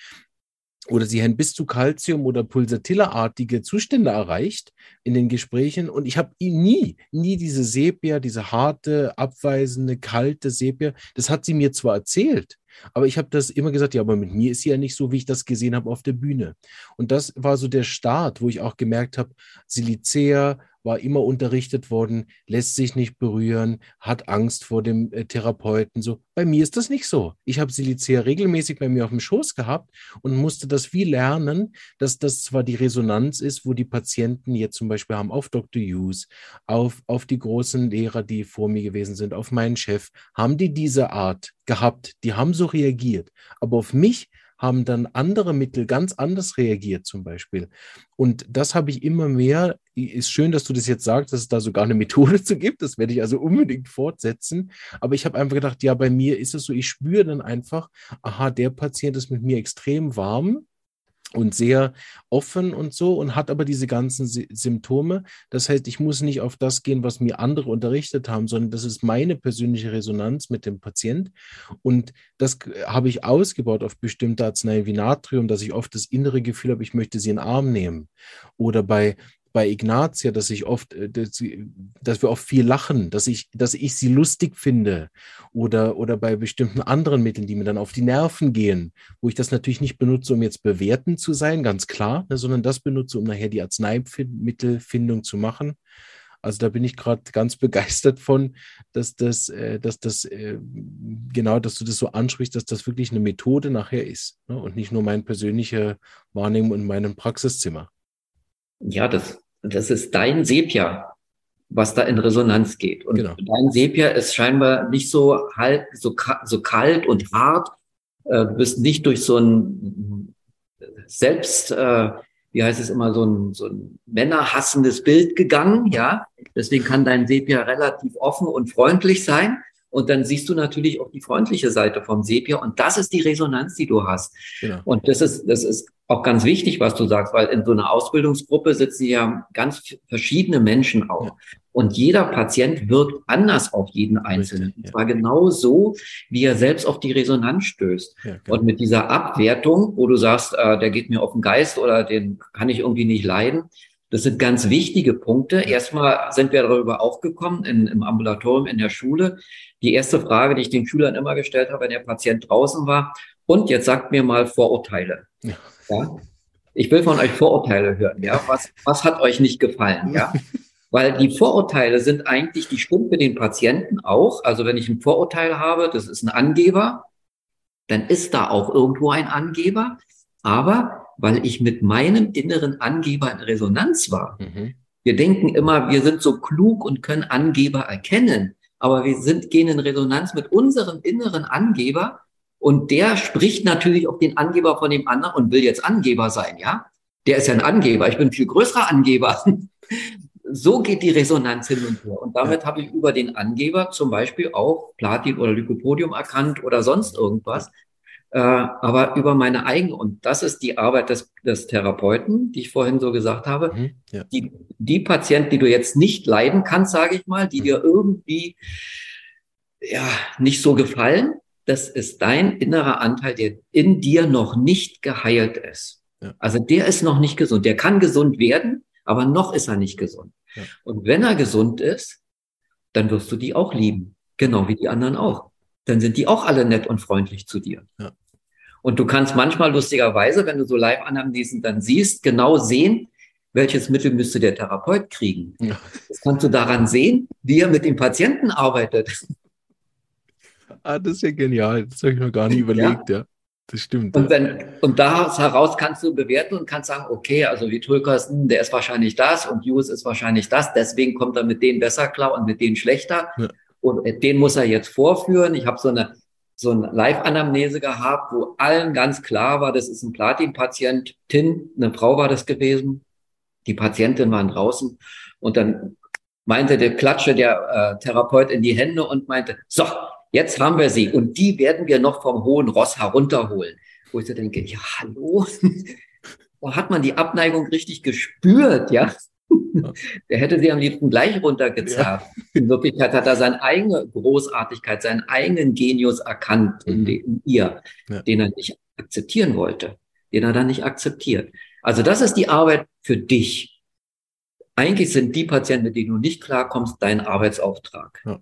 Oder sie haben bis zu Calcium- oder Pulsatilla-artige Zustände erreicht in den Gesprächen. Und ich habe nie, nie diese Sepia, diese harte, abweisende, kalte Sepia, das hat sie mir zwar erzählt, Aber ich habe das immer gesagt, ja, aber mit mir ist sie ja nicht so, wie ich das gesehen habe auf der Bühne. Und das war so der Start, wo ich auch gemerkt habe, Silicea, war immer unterrichtet worden, lässt sich nicht berühren, hat Angst vor dem äh, Therapeuten. So, bei mir ist das nicht so. Ich habe Silicea regelmäßig bei mir auf dem Schoß gehabt und musste das wie lernen, dass das zwar die Resonanz ist, wo die Patienten jetzt zum Beispiel haben auf Dr. Hughes, auf, auf die großen Lehrer, die vor mir gewesen sind, auf meinen Chef, haben die diese Art gehabt. Die haben reagiert. Aber auf mich haben dann andere Mittel ganz anders reagiert zum Beispiel. Und das habe ich immer mehr, ist schön, dass du das jetzt sagst, dass es da sogar eine Methode zu gibt, das werde ich also unbedingt fortsetzen. Aber ich habe einfach gedacht, ja, bei mir ist es so, ich spüre dann einfach, aha, der Patient ist mit mir extrem warm und sehr offen und so und hat aber diese ganzen Symptome. Das heißt, ich muss nicht auf das gehen, was mir andere unterrichtet haben, sondern das ist meine persönliche Resonanz mit dem Patient. Und das habe ich ausgebaut auf bestimmte Arzneien wie Natrium, dass ich oft das innere Gefühl habe, ich möchte sie in den Arm nehmen. Oder bei bei Ignatia, dass ich oft, äh, dass, dass, wir oft viel lachen, dass ich, dass ich sie lustig finde oder, oder bei bestimmten anderen Mitteln, die mir dann auf die Nerven gehen, wo ich das natürlich nicht benutze, um jetzt bewertend zu sein, ganz klar, ne, sondern das benutze, um nachher die Arzneimittelfindung zu machen. Also da bin ich gerade ganz begeistert von, dass das, äh, dass das äh, genau, dass du das so ansprichst, dass das wirklich eine Methode nachher ist ne? und nicht nur meine persönliche Wahrnehmung in meinem Praxiszimmer ja, das, das ist dein Sepia, was da in Resonanz geht. Und genau. dein Sepia ist scheinbar nicht so halt, so, so kalt und hart. Äh, du bist nicht durch so ein selbst, äh, wie heißt es immer, so ein, so ein männerhassendes Bild gegangen, ja. Deswegen kann dein Sepia relativ offen und freundlich sein. Und dann siehst du natürlich auch die freundliche Seite vom Sepia. Und das ist die Resonanz, die du hast. Genau. Und das ist, das ist auch ganz wichtig, was du sagst, weil in so einer Ausbildungsgruppe sitzen ja ganz verschiedene Menschen auch. Ja. Und jeder Patient wirkt anders auf jeden Einzelnen. Und zwar genau so, wie er selbst auf die Resonanz stößt. Ja, genau. Und mit dieser Abwertung, wo du sagst, äh, der geht mir auf den Geist oder den kann ich irgendwie nicht leiden, das sind ganz wichtige Punkte. Erstmal sind wir darüber aufgekommen in, im Ambulatorium in der Schule. Die erste Frage, die ich den Schülern immer gestellt habe, wenn der Patient draußen war, und jetzt sagt mir mal Vorurteile. Ja. ja? Ich will von euch Vorurteile hören. Ja, was, was hat euch nicht gefallen? Ja, weil die Vorurteile sind eigentlich, die stimmen für den Patienten auch. Also wenn ich ein Vorurteil habe, das ist ein Angeber, dann ist da auch irgendwo ein Angeber. Aber weil ich mit meinem inneren Angeber in Resonanz war. Mhm. Wir denken immer, wir sind so klug und können Angeber erkennen, aber wir sind, gehen in Resonanz mit unserem inneren Angeber und der spricht natürlich auf den Angeber von dem anderen und will jetzt Angeber sein, ja? Der ist ja ein Angeber, ich bin ein viel größerer Angeber. so geht die Resonanz hin und her. Und damit ja. habe ich über den Angeber zum Beispiel auch Platin oder Lycopodium erkannt oder sonst irgendwas, äh, aber über meine eigene. Und das ist die Arbeit des, des Therapeuten, die ich vorhin so gesagt habe. Mhm, ja. die, die Patienten, die du jetzt nicht leiden kannst, sage ich mal, die mhm. dir irgendwie ja nicht so gefallen, das ist dein innerer Anteil, der in dir noch nicht geheilt ist. Ja. Also der ist noch nicht gesund. Der kann gesund werden, aber noch ist er nicht gesund. Ja. Und wenn er gesund ist, dann wirst du die auch lieben. Genau wie die anderen auch dann sind die auch alle nett und freundlich zu dir. Ja. Und du kannst manchmal lustigerweise, wenn du so Live-Anamnesen dann siehst, genau sehen, welches Mittel müsste der Therapeut kriegen. Ja. Das kannst du daran sehen, wie er mit dem Patienten arbeitet. Ah, das ist ja genial. Das habe ich noch gar nicht überlegt, ja. ja. Das stimmt. Und, wenn, und daraus heraus kannst du bewerten und kannst sagen, okay, also wie Tulkas, der ist wahrscheinlich das und Hughes ist wahrscheinlich das, deswegen kommt er mit denen besser klar und mit denen schlechter. Ja. Und den muss er jetzt vorführen. Ich habe so eine, so eine Live-Anamnese gehabt, wo allen ganz klar war, das ist ein Platin-Patientin, eine Frau war das gewesen. Die Patientin waren draußen und dann meinte der Klatsche der äh, Therapeut in die Hände und meinte, so, jetzt haben wir sie und die werden wir noch vom hohen Ross herunterholen. Wo ich so denke, ja, hallo, da hat man die Abneigung richtig gespürt, ja. Der hätte sie am liebsten gleich runtergezerrt. Ja. In Wirklichkeit hat er seine eigene Großartigkeit, seinen eigenen Genius erkannt in, mhm. in ihr, ja. den er nicht akzeptieren wollte, den er dann nicht akzeptiert. Also das ist die Arbeit für dich. Eigentlich sind die Patienten, mit denen du nicht klarkommst, dein Arbeitsauftrag. Ja.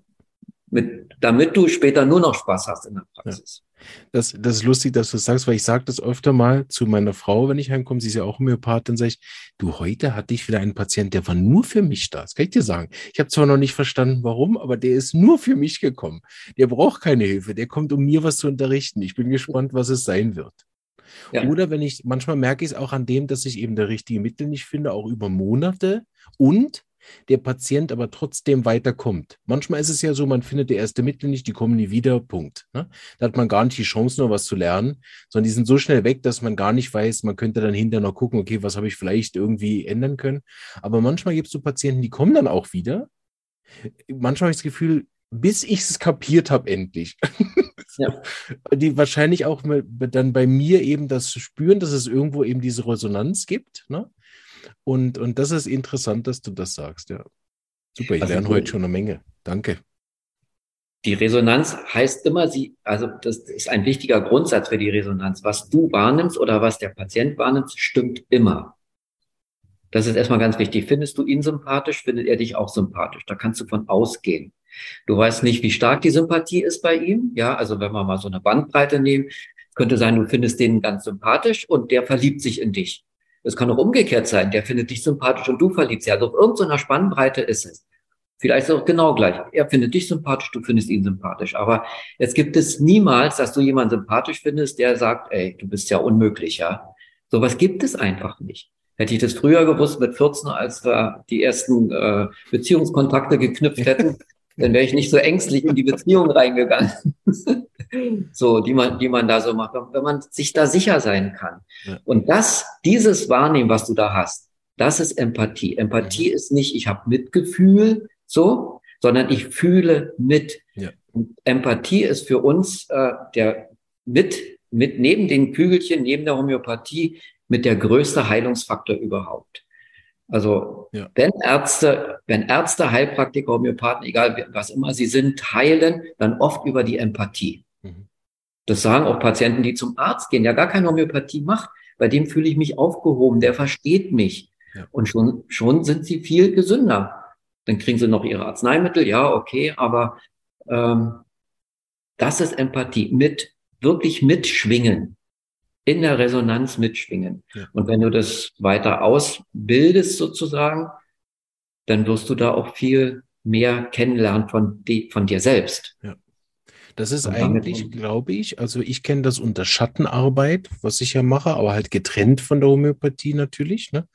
mit, damit du später nur noch Spaß hast in der Praxis. Das, das ist lustig, dass du das sagst, weil ich sage das öfter mal zu meiner Frau, wenn ich heimkomme, sie ist ja auch Homöopathin, sage ich, du, heute hatte ich wieder einen Patienten, der war nur für mich da. Das kann ich dir sagen. Ich habe zwar noch nicht verstanden, warum, aber der ist nur für mich gekommen. Der braucht keine Hilfe, der kommt, um mir was zu unterrichten. Ich bin gespannt, was es sein wird. Ja. Oder wenn ich, manchmal merke ich es auch an dem, dass ich eben der richtige Mittel nicht finde, auch über Monate und der Patient aber trotzdem weiterkommt. Manchmal ist es ja so, man findet die erste Mittel nicht, die kommen nie wieder, Punkt. Ne? Da hat man gar nicht die Chance, noch was zu lernen, sondern die sind so schnell weg, dass man gar nicht weiß, man könnte dann hinterher noch gucken, okay, was habe ich vielleicht irgendwie ändern können. Aber manchmal gibt es so Patienten, die kommen dann auch wieder. Manchmal habe ich das Gefühl, bis ich es kapiert habe, endlich. Ja. Die wahrscheinlich auch dann bei mir eben das spüren, dass es irgendwo eben diese Resonanz gibt. Ne? Und, und das ist interessant, dass du das sagst, ja. Super, ich also, lerne heute schon eine Menge. Danke. Die Resonanz heißt immer, sie, also das ist ein wichtiger Grundsatz für die Resonanz. Was du wahrnimmst oder was der Patient wahrnimmt, stimmt immer. Das ist erstmal ganz wichtig. Findest du ihn sympathisch, findet er dich auch sympathisch. Da kannst du von ausgehen. Du weißt nicht, wie stark die Sympathie ist bei ihm. Ja, also wenn wir mal so eine Bandbreite nehmen, könnte sein, du findest den ganz sympathisch und der verliebt sich in dich. Es kann auch umgekehrt sein, der findet dich sympathisch und du verliebst dich. Also auf irgendeiner Spannbreite ist es. Vielleicht ist es auch genau gleich. Er findet dich sympathisch, du findest ihn sympathisch. Aber es gibt es niemals, dass du jemanden sympathisch findest, der sagt, ey, du bist ja unmöglich, ja. Sowas gibt es einfach nicht. Hätte ich das früher gewusst mit 14, als wir die ersten äh, Beziehungskontakte geknüpft hätten, dann wäre ich nicht so ängstlich in die Beziehung reingegangen. so, die man, die man da so macht, wenn man sich da sicher sein kann. Ja. Und das, dieses Wahrnehmen, was du da hast, das ist Empathie. Empathie ist nicht, ich habe Mitgefühl, so, sondern ich fühle mit. Ja. Empathie ist für uns äh, der mit, mit neben den Kügelchen, neben der Homöopathie, mit der größte Heilungsfaktor überhaupt. Also ja. wenn Ärzte, wenn Ärzte, Heilpraktiker, Homöopathen, egal was immer sie sind, heilen, dann oft über die Empathie. Mhm. Das sagen auch Patienten, die zum Arzt gehen, ja gar keine Homöopathie macht, bei dem fühle ich mich aufgehoben, der versteht mich. Ja. Und schon, schon sind sie viel gesünder. Dann kriegen sie noch ihre Arzneimittel, ja, okay, aber ähm, das ist Empathie, mit wirklich mitschwingen in der Resonanz mitschwingen. Ja. Und wenn du das weiter ausbildest sozusagen, dann wirst du da auch viel mehr kennenlernen von, die, von dir selbst. Ja. Das ist eigentlich, glaube ich, also ich kenne das unter Schattenarbeit, was ich ja mache, aber halt getrennt von der Homöopathie natürlich. Ne?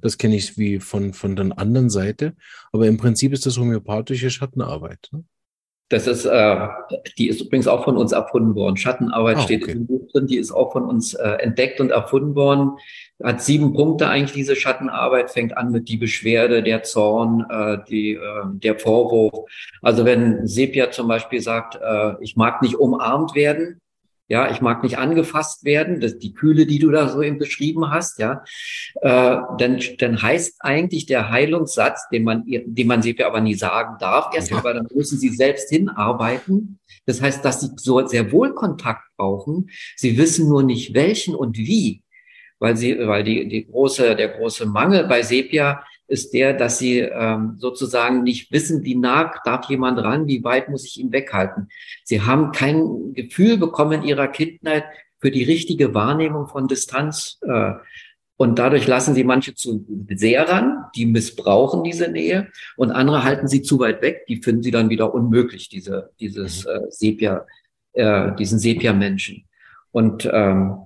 Das kenne ich wie von, von der anderen Seite. Aber im Prinzip ist das homöopathische Schattenarbeit. Ne? Das ist, äh, die ist übrigens auch von uns erfunden worden. Schattenarbeit ah, steht okay. im Buch drin, die ist auch von uns äh, entdeckt und erfunden worden. Hat sieben Punkte eigentlich diese Schattenarbeit, fängt an mit die Beschwerde, der Zorn, äh, die, äh, der Vorwurf. Also wenn Sepia zum Beispiel sagt, äh, ich mag nicht umarmt werden, ja, ich mag nicht angefasst werden, das, die Kühle, die du da so eben beschrieben hast, ja, äh, dann, dann heißt eigentlich der Heilungssatz, den man, den man sie aber nie sagen darf, erstmal, weil dann müssen sie selbst hinarbeiten. Das heißt, dass sie so sehr wohl Kontakt brauchen. Sie wissen nur nicht welchen und wie, weil sie, weil die, die große, der große Mangel bei Sepia ist der, dass sie ähm, sozusagen nicht wissen, wie nah darf jemand ran, wie weit muss ich ihn weghalten. Sie haben kein Gefühl bekommen in ihrer Kindheit für die richtige Wahrnehmung von Distanz. Äh, und dadurch lassen sie manche zu sehr ran, die missbrauchen diese Nähe und andere halten sie zu weit weg, die finden sie dann wieder unmöglich, diese, dieses mhm. äh, Sepia, äh, diesen Sepia-Menschen. Und ähm,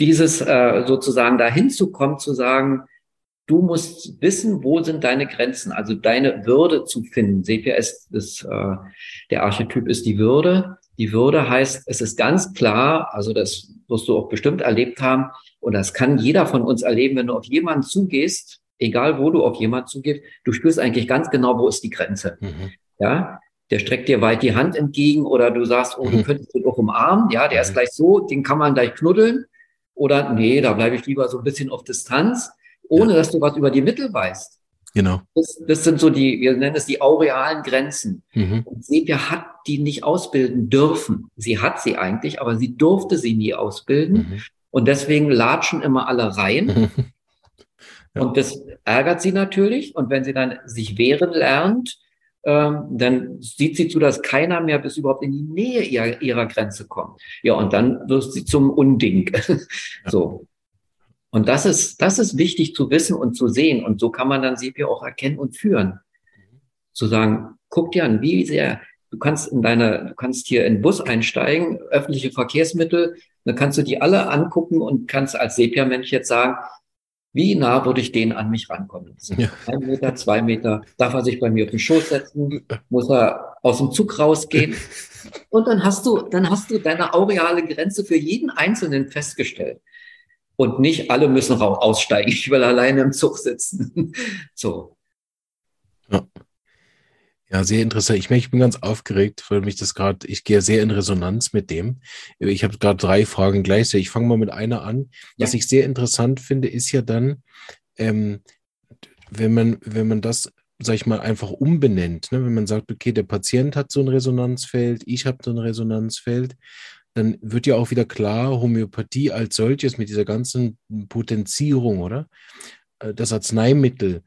dieses äh, sozusagen dahin zu kommen, zu sagen, Du musst wissen, wo sind deine Grenzen, also deine Würde zu finden. CPS ist, äh, der Archetyp ist die Würde. Die Würde heißt, es ist ganz klar, also das wirst du auch bestimmt erlebt haben, und das kann jeder von uns erleben, wenn du auf jemanden zugehst, egal wo du auf jemanden zugehst, du spürst eigentlich ganz genau, wo ist die Grenze. Mhm. Ja, der streckt dir weit die Hand entgegen oder du sagst, oh, du mhm. könntest ihn auch umarmen, ja, der ist mhm. gleich so, den kann man gleich knuddeln. Oder nee, da bleibe ich lieber so ein bisschen auf Distanz ohne ja. dass du was über die Mittel weißt. Genau. Das, das, sind so die, wir nennen es die aurealen Grenzen. Mhm. Und Sepia hat die nicht ausbilden dürfen. Sie hat sie eigentlich, aber sie durfte sie nie ausbilden. Mhm. Und deswegen latschen immer alle rein. ja. Und das ärgert sie natürlich. Und wenn sie dann sich wehren lernt ähm, dann sieht sie zu, dass keiner mehr bis überhaupt in die Nähe ihrer, ihrer Grenze kommt. Ja, und dann wirst sie zum Unding. so. Und das ist, das ist wichtig zu wissen und zu sehen. Und so kann man dann Sepia auch erkennen und führen. Zu sagen, guck dir an, wie sehr, du kannst in deine, du kannst hier in Bus einsteigen, öffentliche Verkehrsmittel, dann kannst du die alle angucken und kannst als Sepia-Mensch jetzt sagen, wie nah würde ich den an mich rankommen? Ja. Ein Meter, zwei Meter, darf er sich bei mir auf den Schoß setzen? Muss er aus dem Zug rausgehen? Und dann hast du, dann hast du deine aureale Grenze für jeden Einzelnen festgestellt. Und nicht alle müssen aussteigen. Ich will alleine im Zug sitzen. So. Ja. Ja, sehr interessant. Ich ich bin ganz aufgeregt, weil mich das gerade, ich gehe sehr in Resonanz mit dem. Ich habe gerade drei Fragen gleichzeitig. Ich fange mal mit einer an. Ja. Was ich sehr interessant finde, ist ja dann, ähm, wenn man, wenn man das, sag ich mal, einfach umbenennt, ne? wenn man sagt, okay, der Patient hat so ein Resonanzfeld, ich habe so ein Resonanzfeld, dann wird ja auch wieder klar, Homöopathie als solches mit dieser ganzen Potenzierung, oder? Äh, das Arzneimittel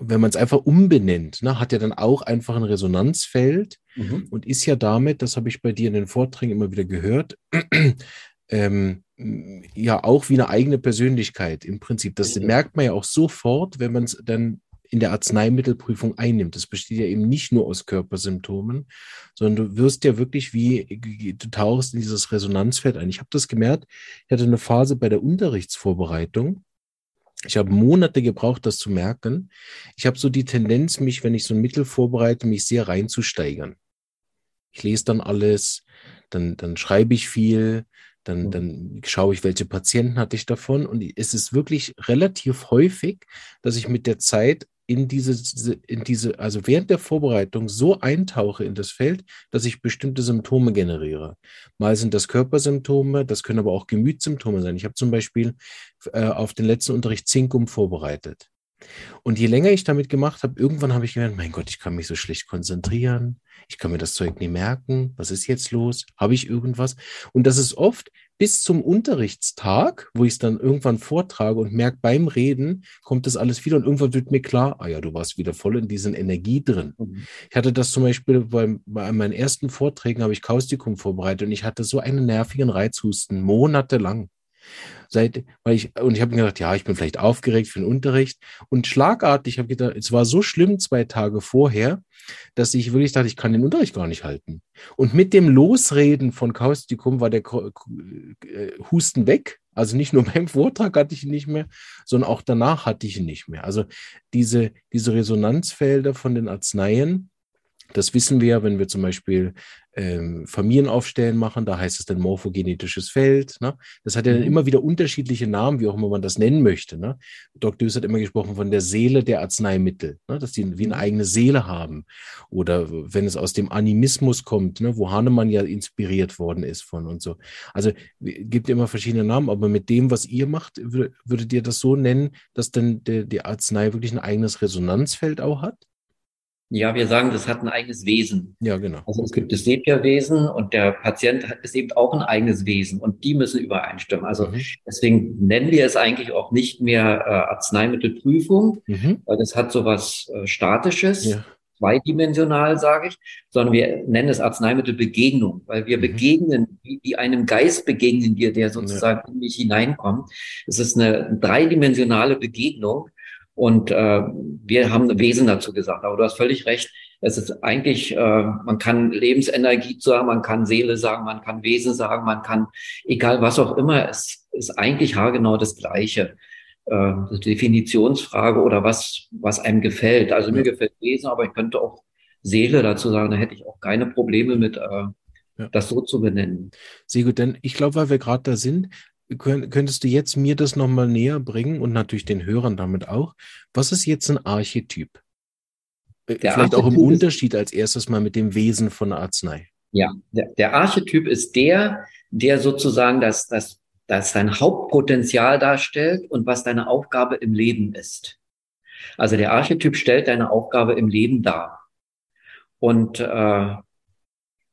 wenn man es einfach umbenennt, ne, hat ja dann auch einfach ein Resonanzfeld mhm. und ist ja damit, das habe ich bei dir in den Vorträgen immer wieder gehört, ähm, ja auch wie eine eigene Persönlichkeit im Prinzip. Das merkt man ja auch sofort, wenn man es dann in der Arzneimittelprüfung einnimmt. Das besteht ja eben nicht nur aus Körpersymptomen, sondern du wirst ja wirklich wie, du tauchst in dieses Resonanzfeld ein. Ich habe das gemerkt, ich hatte eine Phase bei der Unterrichtsvorbereitung, ich habe Monate gebraucht, das zu merken. Ich habe so die Tendenz, mich, wenn ich so ein Mittel vorbereite, mich sehr reinzusteigern. Ich lese dann alles, dann, dann schreibe ich viel, dann, mhm. dann schaue ich, welche Patienten hatte ich davon. Und es ist wirklich relativ häufig, dass ich mit der Zeit in diese, in diese, also während der Vorbereitung so eintauche in das Feld, dass ich bestimmte Symptome generiere. Mal sind das Körpersymptome, das können aber auch Gemütssymptome sein. Ich habe zum Beispiel äh, auf den letzten Unterricht Zinkum vorbereitet. Und je länger ich damit gemacht habe, irgendwann habe ich gemerkt, mein Gott, ich kann mich so schlecht konzentrieren, ich kann mir das Zeug nie merken, was ist jetzt los, habe ich irgendwas? Und das ist oft, bis zum Unterrichtstag, wo ich es dann irgendwann vortrage und merke, beim Reden kommt das alles wieder und irgendwann wird mir klar, ah ja, du warst wieder voll in diesen Energie drin. Mhm. Ich hatte das zum Beispiel bei, bei meinen ersten Vorträgen, habe ich Kaustikum vorbereitet und ich hatte so einen nervigen Reizhusten, monatelang. Seit, weil ich, und ich habe mir gedacht, ja, ich bin vielleicht aufgeregt für den Unterricht. Und schlagartig habe ich gedacht, es war so schlimm zwei Tage vorher, dass ich wirklich dachte, ich kann den Unterricht gar nicht halten. Und mit dem Losreden von Kaustikum war der äh, Husten weg. Also nicht nur beim Vortrag hatte ich ihn nicht mehr, sondern auch danach hatte ich ihn nicht mehr. Also diese, diese Resonanzfelder von den Arzneien, das wissen wir, wenn wir zum Beispiel ähm, Familienaufstellen machen, da heißt es dann morphogenetisches Feld. Ne? Das hat ja dann mhm. immer wieder unterschiedliche Namen, wie auch immer man das nennen möchte. Ne? Dr. Düss hat immer gesprochen von der Seele der Arzneimittel, ne? dass die wie eine eigene Seele haben. Oder wenn es aus dem Animismus kommt, ne? wo Hahnemann ja inspiriert worden ist von und so. Also gibt immer verschiedene Namen, aber mit dem, was ihr macht, würdet ihr das so nennen, dass dann der, die Arznei wirklich ein eigenes Resonanzfeld auch hat? Ja, wir sagen, das hat ein eigenes Wesen. Ja, genau. Also es gibt das Sepia-Wesen und der Patient ist eben auch ein eigenes Wesen und die müssen übereinstimmen. Also mhm. deswegen nennen wir es eigentlich auch nicht mehr äh, Arzneimittelprüfung, mhm. weil das hat so was äh, Statisches. Ja. Zweidimensional, sage ich, sondern wir nennen es Arzneimittelbegegnung, weil wir mhm. begegnen, wie, wie einem Geist begegnen wir, der sozusagen ja. in mich hineinkommt. Es ist eine dreidimensionale Begegnung und äh, wir haben Wesen dazu gesagt. Aber du hast völlig recht. Es ist eigentlich, äh, man kann Lebensenergie sagen, man kann Seele sagen, man kann Wesen sagen, man kann, egal was auch immer, es ist eigentlich haargenau das Gleiche. Äh, Definitionsfrage oder was, was einem gefällt. Also mir gefällt Wesen, aber ich könnte auch Seele dazu sagen, da hätte ich auch keine Probleme mit, äh, ja. das so zu benennen. Sehr gut, denn ich glaube, weil wir gerade da sind, könntest du jetzt mir das nochmal näher bringen und natürlich den Hörern damit auch? Was ist jetzt ein Archetyp? Äh, der Vielleicht Archetyp auch im Unterschied als erstes mal mit dem Wesen von der Arznei. Ja, der, der Archetyp ist der, der sozusagen das, das, das dein Hauptpotenzial darstellt und was deine Aufgabe im Leben ist. Also der Archetyp stellt deine Aufgabe im Leben dar. Und äh,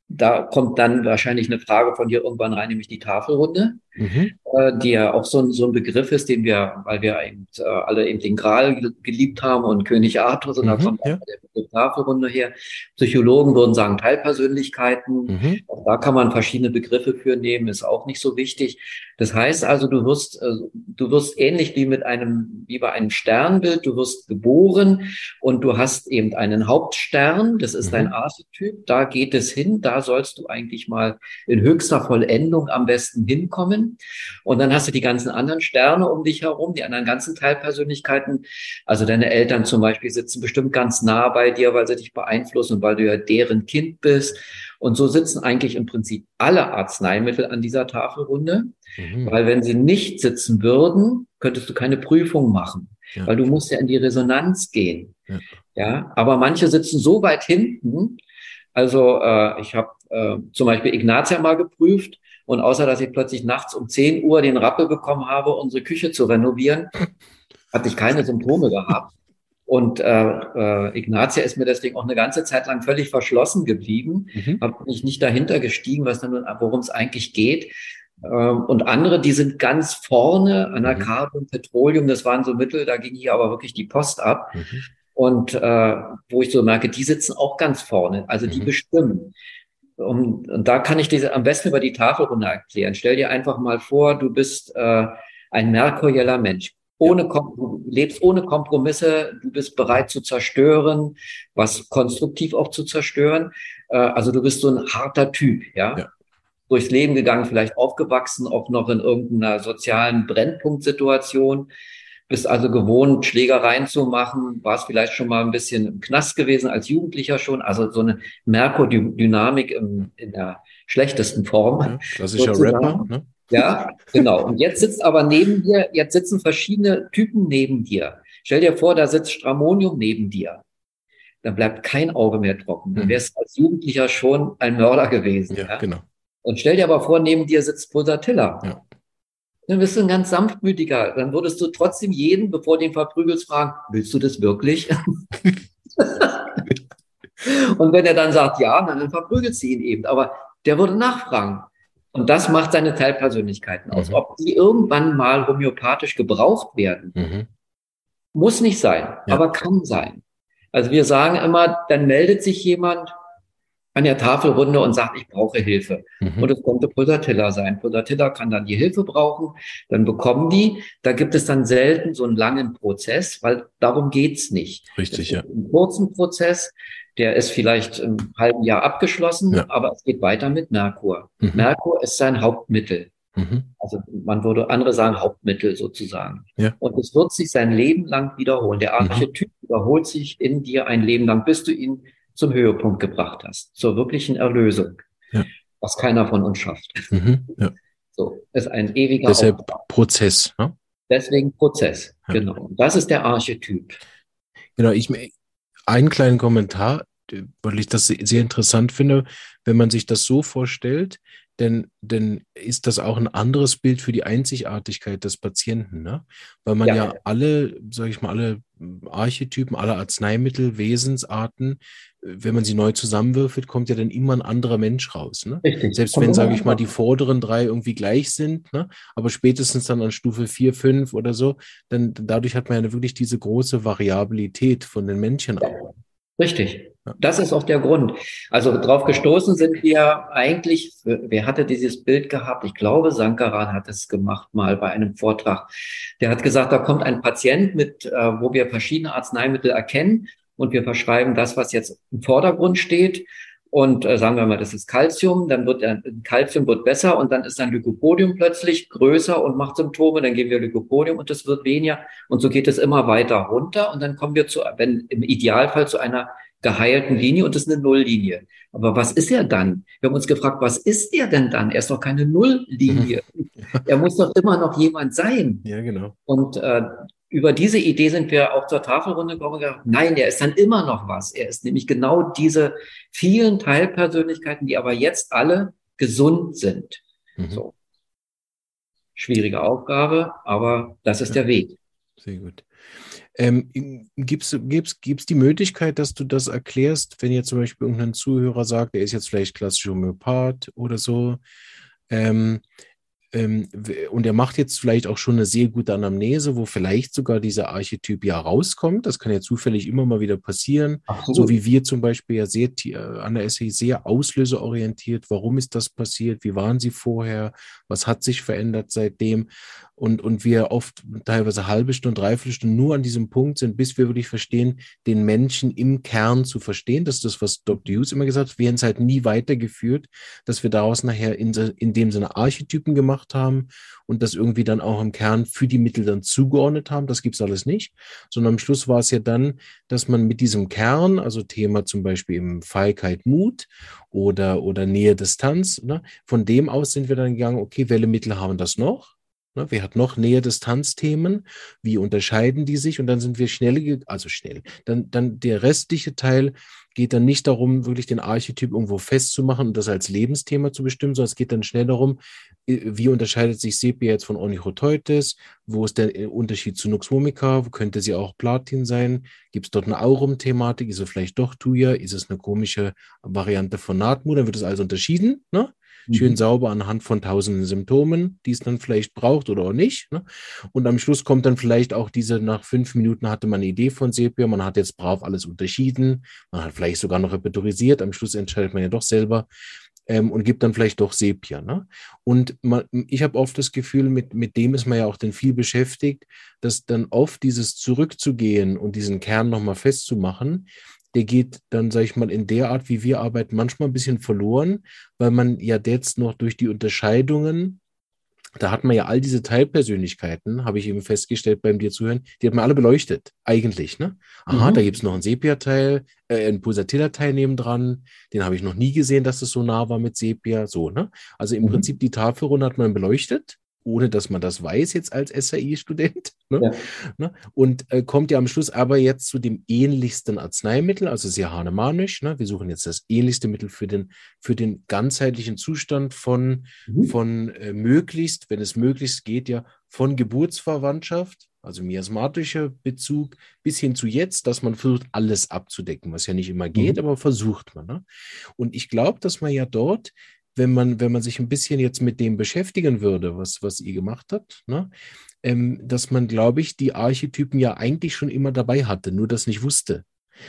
da kommt dann wahrscheinlich eine Frage von dir irgendwann rein, nämlich die Tafelrunde. Mhm. äh, die ja auch so ein, so ein Begriff ist, den wir, weil wir eben, äh, alle eben den Gral geliebt haben und König Arthur, und mhm, da kommt ja. der Tafelrunde her. Psychologen würden sagen Teilpersönlichkeiten. Mhm. Auch da kann man verschiedene Begriffe für nehmen, ist auch nicht so wichtig. Das heißt also, du wirst, äh, du wirst ähnlich wie mit einem, wie bei einem Sternbild, du wirst geboren und du hast eben einen Hauptstern, das ist mhm. dein Archetyp, da geht es hin, da sollst du eigentlich mal in höchster Vollendung am besten hinkommen. Und dann hast du die ganzen anderen Sterne um dich herum, die anderen ganzen Teilpersönlichkeiten. Also deine Eltern zum Beispiel sitzen bestimmt ganz nah bei dir, weil sie dich beeinflussen und weil du ja deren Kind bist. Und so sitzen eigentlich im Prinzip alle Arzneimittel an dieser Tafelrunde, mhm. weil wenn sie nicht sitzen würden, könntest du keine Prüfung machen, ja. weil du musst ja in die Resonanz gehen. Ja. ja, aber manche sitzen so weit hinten. Also äh, ich habe äh, zum Beispiel Ignatia mal geprüft und außer dass ich plötzlich nachts um 10 Uhr den Rappel bekommen habe, unsere Küche zu renovieren, hatte ich keine Symptome gehabt. Und äh, äh, Ignatia ist mir deswegen auch eine ganze Zeit lang völlig verschlossen geblieben, mhm. habe mich nicht dahinter gestiegen, was worum es eigentlich geht. Ähm, und andere, die sind ganz vorne, Anacardium, mhm. Petroleum, das waren so Mittel, da ging hier aber wirklich die Post ab. Mhm. Und äh, wo ich so merke, die sitzen auch ganz vorne, also die mhm. bestimmen. Und, und da kann ich diese am besten über die Tafelrunde erklären. Stell dir einfach mal vor, du bist äh, ein merkurieller Mensch ohne, du lebst ohne Kompromisse, du bist bereit zu zerstören, was konstruktiv auch zu zerstören. Äh, also du bist so ein harter Typ, ja? ja. Durchs Leben gegangen, vielleicht aufgewachsen, auch noch in irgendeiner sozialen Brennpunktsituation. Bist also gewohnt, Schlägereien zu machen, warst vielleicht schon mal ein bisschen im Knast gewesen als Jugendlicher schon. Also so eine Merkur-Dynamik in der schlechtesten Form. Ja, klassischer Rapper, ne? Ja, genau. Und jetzt sitzt aber neben dir, jetzt sitzen verschiedene Typen neben dir. Stell dir vor, da sitzt Stramonium neben dir. Dann bleibt kein Auge mehr trocken. Dann mhm. wärst als Jugendlicher schon ein Mörder gewesen. Ja, ja, genau. Und stell dir aber vor, neben dir sitzt Pulsatilla. Ja. Dann bist du ein ganz sanftmütiger. Dann würdest du trotzdem jeden, bevor du ihn verprügelst, fragen, willst du das wirklich? Und wenn er dann sagt, ja, dann verprügelt sie ihn eben. Aber der würde nachfragen. Und das macht seine Teilpersönlichkeiten aus. Mhm. Ob die irgendwann mal homöopathisch gebraucht werden, mhm. muss nicht sein, ja. aber kann sein. Also wir sagen immer, dann meldet sich jemand an der Tafelrunde und sagt, ich brauche Hilfe. Mhm. Und es könnte Pulsatilla sein. Pulsatilla kann dann die Hilfe brauchen, dann bekommen die. Da gibt es dann selten so einen langen Prozess, weil darum geht's nicht. Richtig, ja. Einen kurzen Prozess. Der ist vielleicht im halben Jahr abgeschlossen, ja. aber es geht weiter mit Merkur. Mhm. Merkur ist sein Hauptmittel. Mhm. Also man würde andere sagen Hauptmittel sozusagen. Ja. Und es wird sich sein Leben lang wiederholen. Der mhm. Archetyp wiederholt sich in dir ein Leben lang, bis du ihn zum Höhepunkt gebracht hast, zur wirklichen Erlösung, ja. was keiner von uns schafft. Mhm. Ja. So, ist ein ewiger Deshalb Aufbau. Prozess. Ne? Deswegen Prozess, genau. Das ist der Archetyp. Genau, ich, einen kleinen Kommentar, weil ich das sehr interessant finde, wenn man sich das so vorstellt, denn, denn ist das auch ein anderes Bild für die Einzigartigkeit des Patienten, ne? Weil man ja, ja alle, sage ich mal, alle Archetypen, alle Arzneimittel, Wesensarten, wenn man sie neu zusammenwürfelt, kommt ja dann immer ein anderer Mensch raus. Ne? Richtig. Selbst wenn, sage ich mal, die vorderen drei irgendwie gleich sind, ne? aber spätestens dann an Stufe 4, 5 oder so, dann dadurch hat man ja wirklich diese große Variabilität von den Männchen auch. Richtig. Das ist auch der Grund. Also drauf gestoßen sind wir eigentlich, wer hatte dieses Bild gehabt? Ich glaube, Sankaran hat es gemacht mal bei einem Vortrag. Der hat gesagt, da kommt ein Patient mit, äh, wo wir verschiedene Arzneimittel erkennen und wir verschreiben das, was jetzt im Vordergrund steht. Und äh, sagen wir mal, das ist Calcium, dann wird der Calcium wird besser und dann ist dann Lycopodium plötzlich größer und macht Symptome, dann geben wir Lycopodium und das wird weniger und so geht es immer weiter runter und dann kommen wir zu, wenn im Idealfall zu einer geheilten Linie und das ist eine Nulllinie. Aber was ist er dann? Wir haben uns gefragt, was ist er denn dann? Er ist doch keine Nulllinie. er muss doch immer noch jemand sein. Ja, genau. Und äh, über diese Idee sind wir auch zur Tafelrunde gekommen. Nein, er ist dann immer noch was. Er ist nämlich genau diese vielen Teilpersönlichkeiten, die aber jetzt alle gesund sind. Mhm. So. Schwierige Aufgabe, aber das ist ja. der Weg. Sehr gut. Ähm, Gibt es die Möglichkeit, dass du das erklärst, wenn jetzt zum Beispiel irgendein Zuhörer sagt, er ist jetzt vielleicht klassischer Homöopath oder so? Ähm, ähm, und er macht jetzt vielleicht auch schon eine sehr gute Anamnese, wo vielleicht sogar dieser Archetyp ja rauskommt. Das kann ja zufällig immer mal wieder passieren. Absolut. So wie wir zum Beispiel ja sehr äh, an der SAI sehr auslöseorientiert. Warum ist das passiert? Wie waren sie vorher? Was hat sich verändert seitdem? Und, und wir oft teilweise halbe Stunde, dreiviertel Stunde nur an diesem Punkt sind, bis wir wirklich verstehen, den Menschen im Kern zu verstehen. Das ist das, was Dr. Hughes immer gesagt hat. Wir haben es halt nie weitergeführt, dass wir daraus nachher in, in dem Sinne Archetypen gemacht haben und das irgendwie dann auch im Kern für die Mittel dann zugeordnet haben. Das gibt's alles nicht, sondern am Schluss war es ja dann, dass man mit diesem Kern, also Thema zum Beispiel im Feigheit, Mut oder, oder Nähe, Distanz, ne, von dem aus sind wir dann gegangen, okay, welche Mittel haben das noch? Ne, wer hat noch Nähe-Distanz-Themen? Wie unterscheiden die sich? Und dann sind wir schnell, also schnell. Dann, dann der restliche Teil geht dann nicht darum, wirklich den Archetyp irgendwo festzumachen und das als Lebensthema zu bestimmen, sondern es geht dann schnell darum, äh, wie unterscheidet sich Sepia jetzt von Onychoteutes? Wo ist der äh, Unterschied zu Nux vomica? Könnte sie auch Platin sein? Gibt es dort eine Aurum-Thematik? Ist es vielleicht doch Tuya? Ist es eine komische Variante von Natmu? Dann wird es also unterschieden. Ne? Schön mhm. sauber anhand von tausenden Symptomen, die es dann vielleicht braucht oder auch nicht. Ne? Und am Schluss kommt dann vielleicht auch diese, nach fünf Minuten hatte man eine Idee von Sepia, man hat jetzt brav alles unterschieden, man hat vielleicht sogar noch repertorisiert, am Schluss entscheidet man ja doch selber, ähm, und gibt dann vielleicht doch Sepia. Ne? Und man, ich habe oft das Gefühl, mit, mit dem ist man ja auch dann viel beschäftigt, dass dann oft dieses Zurückzugehen und diesen Kern nochmal festzumachen, der geht dann, sage ich mal, in der Art, wie wir arbeiten, manchmal ein bisschen verloren, weil man ja jetzt noch durch die Unterscheidungen, da hat man ja all diese Teilpersönlichkeiten, habe ich eben festgestellt beim dir zuhören, die hat man alle beleuchtet, eigentlich. Ne? Aha, mhm. da gibt es noch einen Sepia-Teil, äh, einen Pulsatilla-Teil nebendran, den habe ich noch nie gesehen, dass das so nah war mit Sepia, so, ne? Also im mhm. Prinzip die Tafelrunde hat man beleuchtet ohne dass man das weiß jetzt als SAI-Student. Ne? Ja. Ne? Und äh, kommt ja am Schluss aber jetzt zu dem ähnlichsten Arzneimittel, also sehr hahnemanisch. Ne? Wir suchen jetzt das ähnlichste Mittel für den, für den ganzheitlichen Zustand von, mhm. von äh, möglichst, wenn es möglichst geht, ja, von Geburtsverwandtschaft, also miasmatischer Bezug, bis hin zu jetzt, dass man versucht, alles abzudecken, was ja nicht immer geht, mhm. aber versucht man. Ne? Und ich glaube, dass man ja dort wenn man, wenn man sich ein bisschen jetzt mit dem beschäftigen würde, was, was ihr gemacht habt, ne? Ähm, dass man, glaube ich, die Archetypen ja eigentlich schon immer dabei hatte, nur das nicht wusste.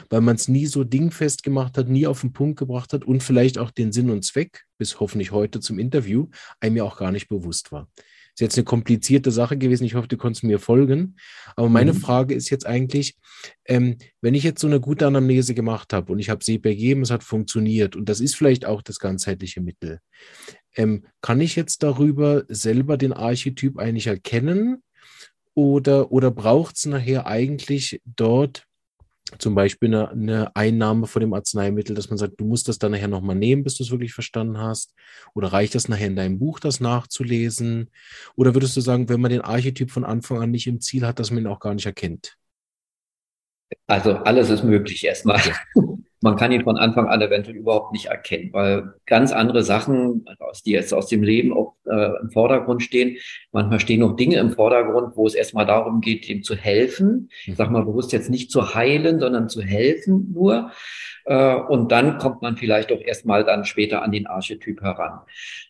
Weil man es nie so dingfest gemacht hat, nie auf den Punkt gebracht hat und vielleicht auch den Sinn und Zweck, bis hoffentlich heute zum Interview, einem ja auch gar nicht bewusst war. Ist jetzt eine komplizierte Sache gewesen. Ich hoffe, du konntest mir folgen. Aber meine mhm. Frage ist jetzt eigentlich, ähm, wenn ich jetzt so eine gute Anamnese gemacht habe und ich habe sie begeben, es hat funktioniert und das ist vielleicht auch das ganzheitliche Mittel, ähm, kann ich jetzt darüber selber den Archetyp eigentlich erkennen? Oder, oder braucht es nachher eigentlich dort zum Beispiel eine, eine, Einnahme von dem Arzneimittel, dass man sagt, du musst das dann nachher nochmal nehmen, bis du es wirklich verstanden hast? Oder reicht das nachher in deinem Buch, das nachzulesen? Oder würdest du sagen, wenn man den Archetyp von Anfang an nicht im Ziel hat, dass man ihn auch gar nicht erkennt? Also alles ist möglich erstmal. Man kann ihn von Anfang an eventuell überhaupt nicht erkennen, weil ganz andere Sachen, die jetzt aus dem Leben auch äh, im Vordergrund stehen, manchmal stehen noch Dinge im Vordergrund, wo es erstmal darum geht, ihm zu helfen. Ich sag mal bewusst jetzt nicht zu heilen, sondern zu helfen nur. Äh, und dann kommt man vielleicht auch erstmal dann später an den Archetyp heran.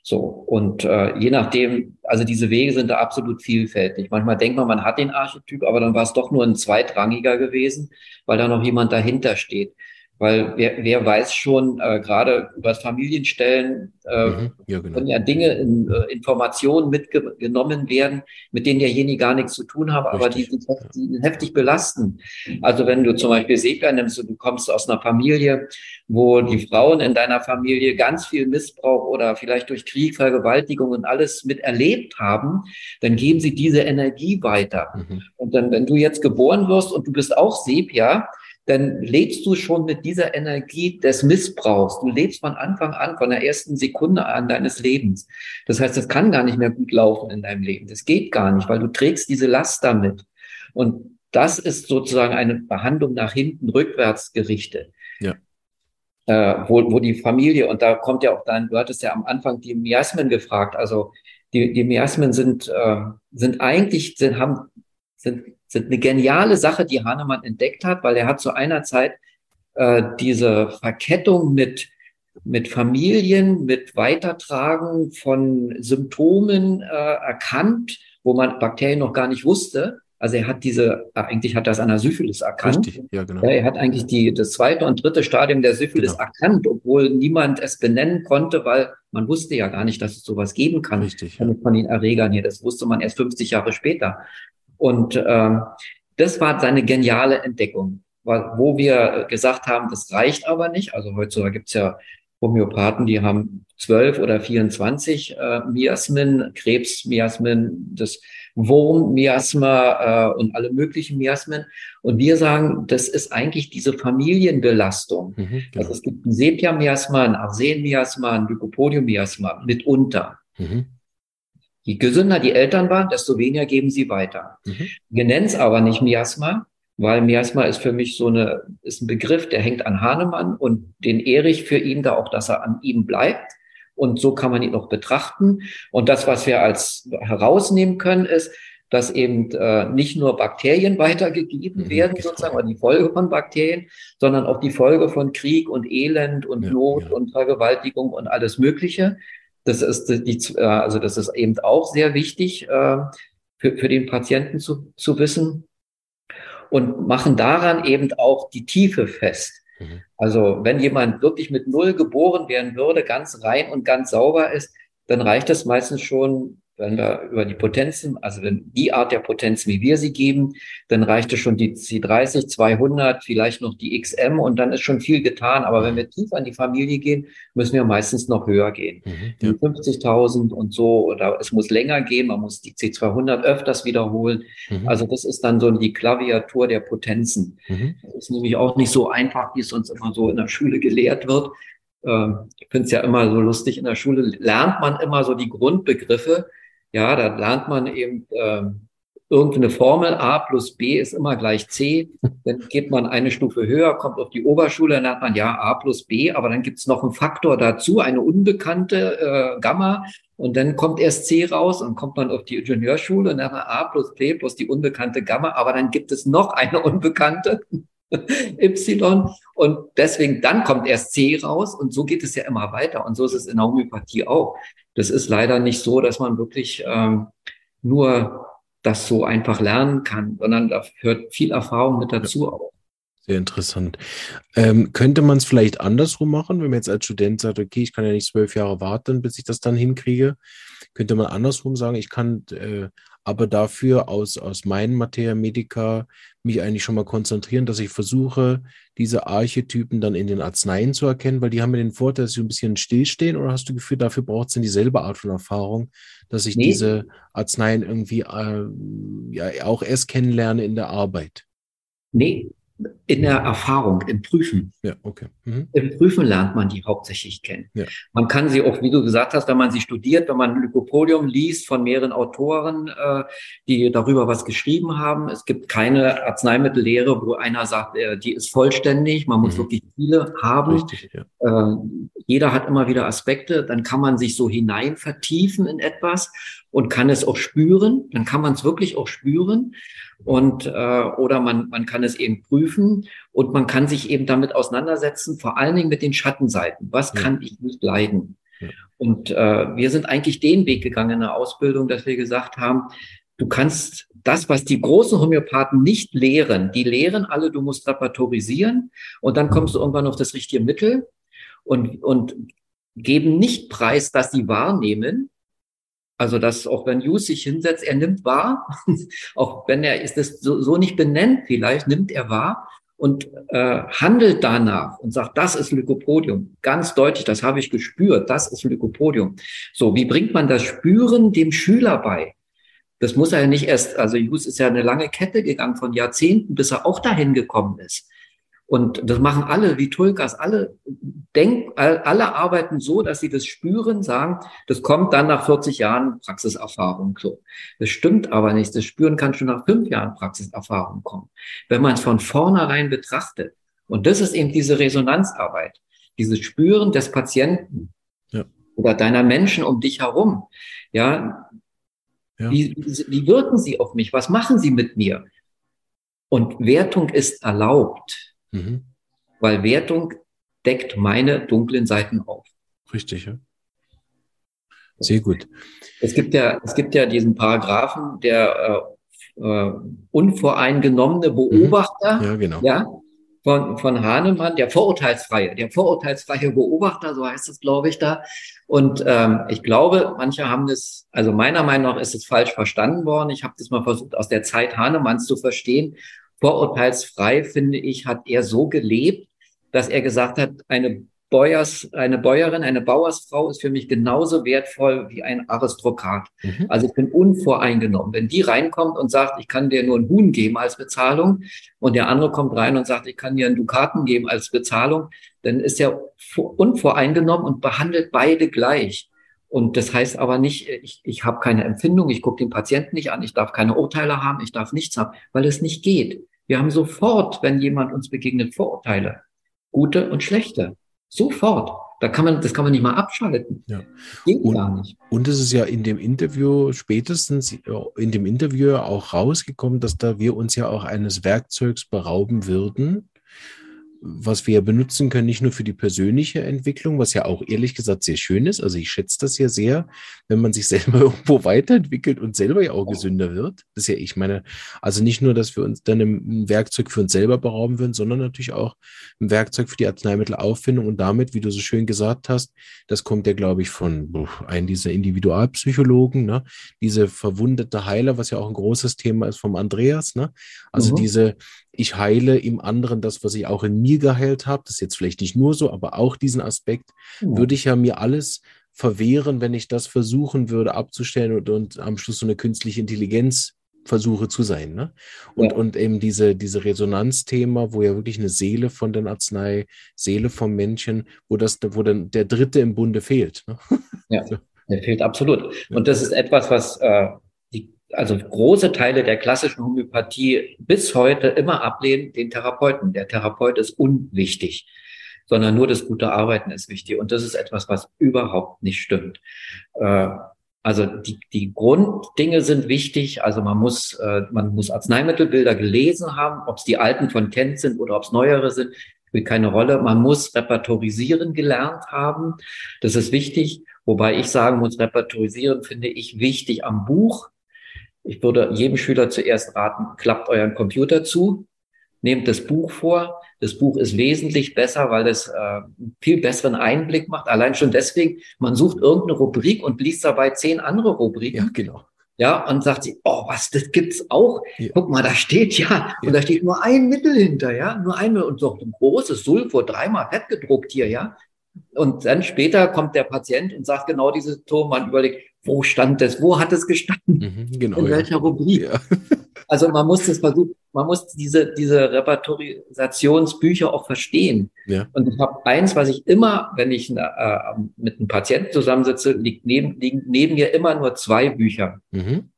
So. Und äh, je nachdem, also diese Wege sind da absolut vielfältig. Manchmal denkt man, man hat den Archetyp, aber dann war es doch nur ein zweitrangiger gewesen, weil da noch jemand dahinter steht. Weil wer, wer weiß schon, äh, gerade über das Familienstellen äh, mhm, ja, genau. können ja Dinge, in, äh, Informationen mitgenommen werden, mit denen derjenige gar nichts zu tun hat, aber die, die, die heftig belasten. Also wenn du zum Beispiel Sepia nimmst und du kommst aus einer Familie, wo die Frauen in deiner Familie ganz viel Missbrauch oder vielleicht durch Krieg, Vergewaltigung und alles miterlebt haben, dann geben sie diese Energie weiter. Mhm. Und dann, wenn du jetzt geboren wirst und du bist auch Sepia, dann lebst du schon mit dieser Energie des Missbrauchs. Du lebst von Anfang an, von der ersten Sekunde an deines Lebens. Das heißt, es kann gar nicht mehr gut laufen in deinem Leben. Das geht gar nicht, weil du trägst diese Last damit. Und das ist sozusagen eine Behandlung nach hinten rückwärts gerichtet. Ja. Äh, wo, wo die Familie, und da kommt ja auch dann, du hattest ja am Anfang die Miasmen gefragt, also die, die Miasmen sind, äh, sind eigentlich, sind, haben, sind sind eine geniale Sache, die Hahnemann entdeckt hat, weil er hat zu einer Zeit äh, diese Verkettung mit mit Familien, mit Weitertragen von Symptomen äh, erkannt, wo man Bakterien noch gar nicht wusste. Also er hat diese, eigentlich hat er das an der Syphilis erkannt. Richtig, ja, genau. er hat eigentlich die, das zweite und dritte Stadium der Syphilis genau. erkannt, obwohl niemand es benennen konnte, weil man wusste ja gar nicht, dass es sowas geben kann. Richtig. Ja. Von den Erregern hier. Das wusste man erst 50 Jahre später. Und ähm, das war seine geniale Entdeckung, wo wir gesagt haben, das reicht aber nicht. Also heutzutage gibt's ja Homöopathen, die haben zwölf oder 24 äh, Miasmen, Krebsmiasmen, das Wurmmiasma äh, und alle möglichen Miasmen. Und wir sagen, das ist eigentlich diese Familienbelastung. Mhm, genau. Also es gibt ein Sepia-Miasma, ein Arsen-Miasma, ein Lycopodium-Miasma mitunter. Mhm. Je gesünder die Eltern waren, desto weniger geben sie weiter. Mhm. Wir nennen es aber nicht Miasma, weil Miasma ist für mich so eine, ist ein Begriff, der hängt an Hahnemann und den ehre ich für ihn da auch, dass er an ihm bleibt. Und so kann man ihn auch betrachten. Und das, was wir als herausnehmen können, ist, dass eben äh, nicht nur Bakterien weitergegeben mhm, werden, sozusagen, oder die Folge von Bakterien, sondern auch die Folge von Krieg und Elend und ja, Not ja. und Vergewaltigung und alles Mögliche. Das ist die, äh, also das ist eben auch sehr wichtig äh, für, für den Patienten zu, zu wissen und machen daran eben auch die Tiefe fest. Mhm. Also wenn jemand wirklich mit Null geboren werden würde, ganz rein und ganz sauber ist, dann reicht das meistens schon wenn wir über die Potenzen, also wenn die Art der Potenzen, wie wir sie geben, dann reicht es schon die C30, 200, vielleicht noch die XM und dann ist schon viel getan. Aber wenn wir tief an die Familie gehen, müssen wir meistens noch höher gehen. Mhm, ja. 50.000 und so, oder es muss länger gehen, man muss die C200 öfters wiederholen. Mhm. Also das ist dann so die Klaviatur der Potenzen. Mhm. Das ist nämlich auch nicht so einfach, wie es uns immer so in der Schule gelehrt wird. Ähm, ich finde es ja immer so lustig, in der Schule lernt man immer so die Grundbegriffe, ja, da lernt man eben äh, irgendeine Formel, a plus b ist immer gleich c. Dann geht man eine Stufe höher, kommt auf die Oberschule, dann lernt man ja a plus b, aber dann gibt's noch einen Faktor dazu, eine unbekannte äh, Gamma. Und dann kommt erst C raus und kommt man auf die Ingenieurschule und dann A plus B plus die unbekannte Gamma, aber dann gibt es noch eine unbekannte Y und deswegen dann kommt erst C raus und so geht es ja immer weiter und so ist es in der Homöopathie auch. Das ist leider nicht so, dass man wirklich ähm, nur das so einfach lernen kann, sondern da hört viel Erfahrung mit dazu auch. Sehr interessant. Ähm, könnte man es vielleicht andersrum machen, wenn man jetzt als Student sagt, okay, ich kann ja nicht zwölf Jahre warten, bis ich das dann hinkriege? Könnte man andersrum sagen, ich kann äh, aber dafür aus, aus meinen Materia Medica mich eigentlich schon mal konzentrieren, dass ich versuche, diese Archetypen dann in den Arzneien zu erkennen, weil die haben ja den Vorteil, dass sie ein bisschen stillstehen oder hast du Gefühl, dafür braucht es dann dieselbe Art von Erfahrung, dass ich nee. diese Arzneien irgendwie äh, ja auch erst kennenlerne in der Arbeit? Nee, in der Erfahrung, im Prüfen. Ja, okay. Mhm. Im Prüfen lernt man die hauptsächlich kennen. Ja. Man kann sie auch, wie du gesagt hast, wenn man sie studiert, wenn man Lycopodium liest von mehreren Autoren, äh, die darüber was geschrieben haben. Es gibt keine Arzneimittellehre, wo einer sagt, äh, die ist vollständig. Man muss mhm. wirklich viele haben. Richtig, ja. äh, jeder hat immer wieder Aspekte. Dann kann man sich so hinein vertiefen in etwas und kann es auch spüren. Dann kann man es wirklich auch spüren und äh, oder man man kann es eben prüfen und man kann sich eben damit auseinandersetzen, vor allen Dingen mit den Schattenseiten. Was ja. kann ich nicht leiden? Ja. Und äh, wir sind eigentlich den Weg gegangen in der Ausbildung, dass wir gesagt haben, du kannst das, was die großen Homöopathen nicht lehren, die lehren alle, du musst repertorisieren und dann kommst du irgendwann auf das richtige Mittel und, und geben nicht preis, dass sie wahrnehmen, also, dass auch wenn Hughes sich hinsetzt, er nimmt wahr, auch wenn er ist das so, so nicht benennt, vielleicht nimmt er wahr und äh, handelt danach und sagt, das ist Lykopodium. Ganz deutlich, das habe ich gespürt, das ist Lykopodium. So, wie bringt man das Spüren dem Schüler bei? Das muss er ja nicht erst, also Hughes ist ja eine lange Kette gegangen von Jahrzehnten, bis er auch dahin gekommen ist. Und das machen alle, wie Tulkas, alle denk, alle arbeiten so, dass sie das spüren, sagen, das kommt dann nach 40 Jahren Praxiserfahrung so. Das stimmt aber nicht. Das Spüren kann schon nach fünf Jahren Praxiserfahrung kommen. Wenn man es von vornherein betrachtet. Und das ist eben diese Resonanzarbeit, dieses Spüren des Patienten ja. oder deiner Menschen um dich herum. Ja, ja. Wie, wie wirken sie auf mich? Was machen sie mit mir? Und Wertung ist erlaubt. Mhm. Weil Wertung deckt meine dunklen Seiten auf. Richtig, ja. Sehr gut. Es gibt ja, es gibt ja diesen Paragraphen, der äh, äh, unvoreingenommene Beobachter, mhm. ja, genau. ja, von, von Hahnemann, der vorurteilsfreie, der vorurteilsfreie Beobachter, so heißt es, glaube ich, da. Und ähm, ich glaube, manche haben das, also meiner Meinung nach ist es falsch verstanden worden. Ich habe das mal versucht, aus der Zeit Hahnemanns zu verstehen. Vorurteilsfrei, finde ich, hat er so gelebt, dass er gesagt hat, eine Bäuers, eine Bäuerin, eine Bauersfrau ist für mich genauso wertvoll wie ein Aristokrat. Mhm. Also ich bin unvoreingenommen. Wenn die reinkommt und sagt, ich kann dir nur ein Huhn geben als Bezahlung und der andere kommt rein und sagt, ich kann dir einen Dukaten geben als Bezahlung, dann ist er unvoreingenommen und behandelt beide gleich. Und das heißt aber nicht, ich, ich habe keine Empfindung, ich gucke den Patienten nicht an, ich darf keine Urteile haben, ich darf nichts haben, weil es nicht geht. Wir haben sofort, wenn jemand uns begegnet, Vorurteile. Gute und schlechte. Sofort. Da kann man, das kann man nicht mal abschalten. Ja. Geht und, gar nicht. Und es ist ja in dem Interview spätestens in dem Interview auch rausgekommen, dass da wir uns ja auch eines Werkzeugs berauben würden, was wir ja benutzen können, nicht nur für die persönliche Entwicklung, was ja auch ehrlich gesagt sehr schön ist. Also ich schätze das ja sehr, wenn man sich selber irgendwo weiterentwickelt und selber ja auch gesünder wird. Das ist ja, ich meine, also nicht nur, dass wir uns dann ein Werkzeug für uns selber berauben würden, sondern natürlich auch ein Werkzeug für die Arzneimittelauffindung und damit, wie du so schön gesagt hast, das kommt ja, glaube ich, von einem dieser Individualpsychologen, ne? diese verwundete Heiler, was ja auch ein großes Thema ist vom Andreas, ne? Also mhm. diese, ich heile im anderen das, was ich auch in mir geheilt habe. Das ist jetzt vielleicht nicht nur so, aber auch diesen Aspekt ja. würde ich ja mir alles verwehren, wenn ich das versuchen würde abzustellen und, und am Schluss so eine künstliche Intelligenz versuche zu sein. Ne? Und, ja. und eben diese, diese Resonanzthema, wo ja wirklich eine Seele von den Arznei, Seele vom Menschen, wo das, wo dann der Dritte im Bunde fehlt. Ne? Ja, der fehlt absolut. Und das ist etwas, was äh, also große Teile der klassischen Homöopathie bis heute immer ablehnen den Therapeuten. Der Therapeut ist unwichtig, sondern nur das gute Arbeiten ist wichtig. Und das ist etwas, was überhaupt nicht stimmt. Äh, also die, die Grunddinge sind wichtig. Also man muss, äh, man muss Arzneimittelbilder gelesen haben, ob es die alten von Kent sind oder ob es neuere sind, spielt keine Rolle. Man muss repertorisieren gelernt haben. Das ist wichtig. Wobei ich sagen muss, repertorisieren finde ich wichtig am Buch ich würde jedem Schüler zuerst raten, klappt euren Computer zu, nehmt das Buch vor. Das Buch ist wesentlich besser, weil es äh, viel besseren Einblick macht. Allein schon deswegen, man sucht irgendeine Rubrik und liest dabei zehn andere Rubriken. Ja, genau. Ja, und sagt sie, oh, was, das gibt's auch. Ja. Guck mal, da steht ja, ja, und da steht nur ein Mittel hinter, ja, nur ein Mittel und so ein großes Sulfur, dreimal fett gedruckt hier, ja. Und dann später kommt der Patient und sagt genau dieses Ton, man überlegt, wo stand das? Wo hat es gestanden? Mhm, genau, In welcher ja. Rubrik? Ja. Also man muss das versuchen, man muss diese, diese Repertorisationsbücher auch verstehen. Ja. Und ich habe eins, was ich immer, wenn ich äh, mit einem Patienten zusammensitze, liegt neben, liegen neben mir immer nur zwei Bücher. Mhm.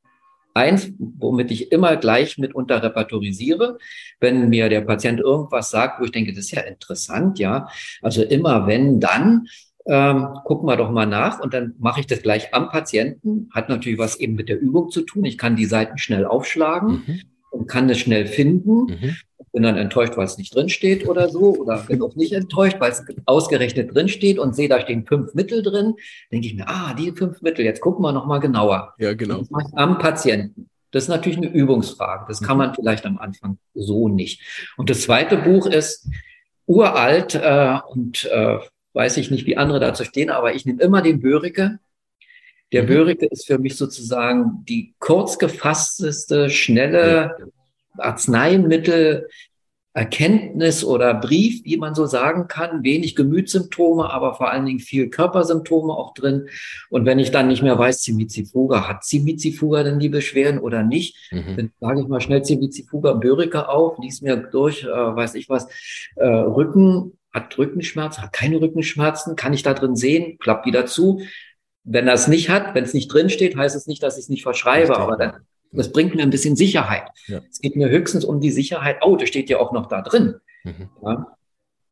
Eins, womit ich immer gleich mitunter repertorisiere, wenn mir der Patient irgendwas sagt, wo ich denke, das ist ja interessant, ja. Also immer wenn, dann, ähm, gucken wir doch mal nach und dann mache ich das gleich am Patienten. Hat natürlich was eben mit der Übung zu tun. Ich kann die Seiten schnell aufschlagen mhm. und kann es schnell finden. Mhm. Bin dann enttäuscht, weil es nicht drinsteht oder so, oder bin auch nicht enttäuscht, weil es ausgerechnet drinsteht und sehe, da stehen fünf Mittel drin. Denke ich mir, ah, die fünf Mittel, jetzt gucken wir nochmal genauer. Ja, genau. Am Patienten. Das ist natürlich eine Übungsfrage. Das kann mhm. man vielleicht am Anfang so nicht. Und das zweite Buch ist uralt äh, und äh, weiß ich nicht, wie andere dazu stehen, aber ich nehme immer den Börike. Der mhm. Börike ist für mich sozusagen die kurz gefassteste, schnelle Arzneimittel, Erkenntnis oder Brief, wie man so sagen kann. Wenig Gemütssymptome, aber vor allen Dingen viel Körpersymptome auch drin. Und wenn ich dann nicht mehr weiß, Zimizifuga, hat Zimizifuga denn die Beschwerden oder nicht, mhm. dann sage ich mal schnell Zimizifuga Börike auf, lies mir durch, äh, weiß ich was, äh, Rücken, hat Rückenschmerzen, hat keine Rückenschmerzen, kann ich da drin sehen, klappt wieder zu. Wenn das nicht hat, wenn es nicht drin steht, heißt es nicht, dass ich es nicht verschreibe, aber dann, das bringt mir ein bisschen Sicherheit. Ja. Es geht mir höchstens um die Sicherheit, oh, das steht ja auch noch da drin. Mhm. Ja?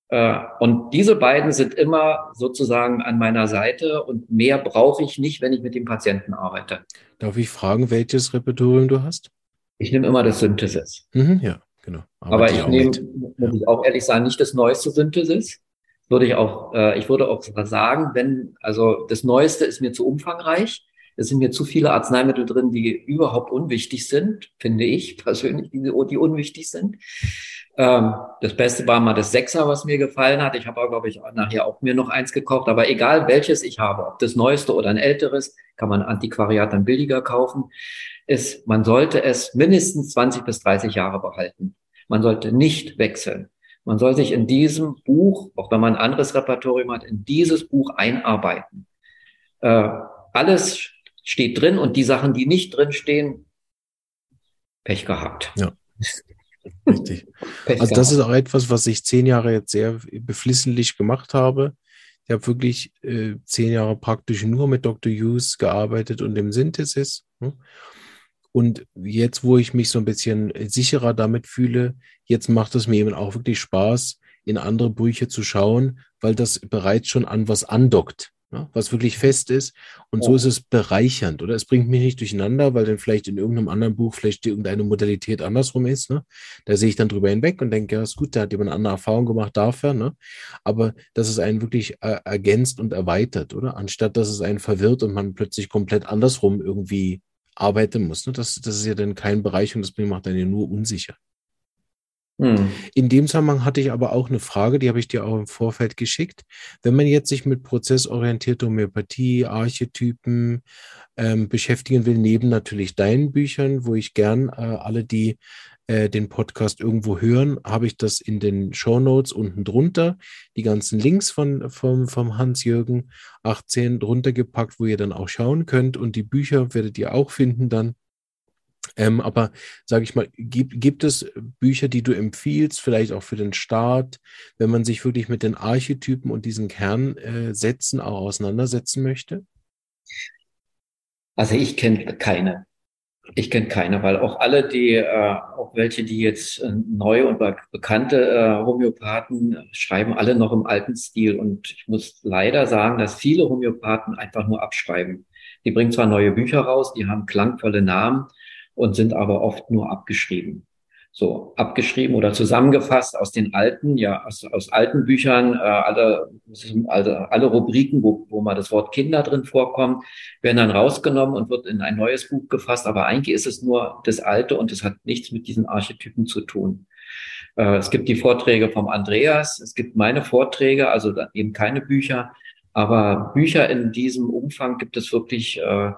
Äh, und diese beiden sind immer sozusagen an meiner Seite und mehr brauche ich nicht, wenn ich mit dem Patienten arbeite. Darf ich fragen, welches Repertorium du hast? Ich nehme immer das Synthesis. Mhm, ja. Genau. Aber, Aber ich nehme, muss ich auch ehrlich sagen, nicht das neueste Synthesis, würde ich auch, äh, ich würde auch sagen, wenn, also das Neueste ist mir zu umfangreich. Es sind mir zu viele Arzneimittel drin, die überhaupt unwichtig sind, finde ich persönlich, die, die unwichtig sind. Ähm, das Beste war mal das Sechser, was mir gefallen hat. Ich habe auch, glaube ich, nachher auch mir noch eins gekauft. Aber egal welches ich habe, ob das Neueste oder ein älteres, kann man Antiquariat dann billiger kaufen, ist, man sollte es mindestens 20 bis 30 Jahre behalten. Man sollte nicht wechseln. Man soll sich in diesem Buch, auch wenn man ein anderes Repertorium hat, in dieses Buch einarbeiten. Äh, alles steht drin und die Sachen, die nicht drin stehen, Pech gehabt. Ja. Richtig. also das ist auch etwas, was ich zehn Jahre jetzt sehr beflissentlich gemacht habe. Ich habe wirklich äh, zehn Jahre praktisch nur mit Dr. Hughes gearbeitet und dem Synthesis. Hm? Und jetzt, wo ich mich so ein bisschen sicherer damit fühle, jetzt macht es mir eben auch wirklich Spaß, in andere Bücher zu schauen, weil das bereits schon an was andockt ja, was wirklich fest ist. Und ja. so ist es bereichernd, oder? Es bringt mich nicht durcheinander, weil dann vielleicht in irgendeinem anderen Buch vielleicht irgendeine Modalität andersrum ist. Ne? Da sehe ich dann drüber hinweg und denke, ja, ist gut, da hat jemand eine andere Erfahrung gemacht dafür. Ne? Aber dass es einen wirklich äh, ergänzt und erweitert, oder? Anstatt dass es einen verwirrt und man plötzlich komplett andersrum irgendwie arbeiten muss. Ne? Das, das ist ja dann kein Bereich und das macht einen ja nur unsicher. Hm. In dem Zusammenhang hatte ich aber auch eine Frage, die habe ich dir auch im Vorfeld geschickt. Wenn man jetzt sich mit prozessorientierter Homöopathie, Archetypen ähm, beschäftigen will, neben natürlich deinen Büchern, wo ich gern äh, alle, die äh, den Podcast irgendwo hören, habe ich das in den Show Notes unten drunter, die ganzen Links von, vom, vom Hans-Jürgen 18 drunter gepackt, wo ihr dann auch schauen könnt und die Bücher werdet ihr auch finden dann. Ähm, aber sage ich mal, gibt, gibt es Bücher, die du empfiehlst, vielleicht auch für den Start, wenn man sich wirklich mit den Archetypen und diesen Kernsätzen auch auseinandersetzen möchte? Also ich kenne keine. Ich kenne keine, weil auch alle, die, äh, auch welche, die jetzt äh, neu und be bekannte äh, Homöopathen schreiben, alle noch im alten Stil. Und ich muss leider sagen, dass viele Homöopathen einfach nur abschreiben. Die bringen zwar neue Bücher raus, die haben klangvolle Namen, und sind aber oft nur abgeschrieben. So, abgeschrieben oder zusammengefasst aus den alten, ja, aus, aus alten Büchern, äh, alle, also alle Rubriken, wo, wo mal das Wort Kinder drin vorkommt, werden dann rausgenommen und wird in ein neues Buch gefasst. Aber eigentlich ist es nur das Alte und es hat nichts mit diesen Archetypen zu tun. Äh, es gibt die Vorträge vom Andreas, es gibt meine Vorträge, also eben keine Bücher. Aber Bücher in diesem Umfang gibt es wirklich äh,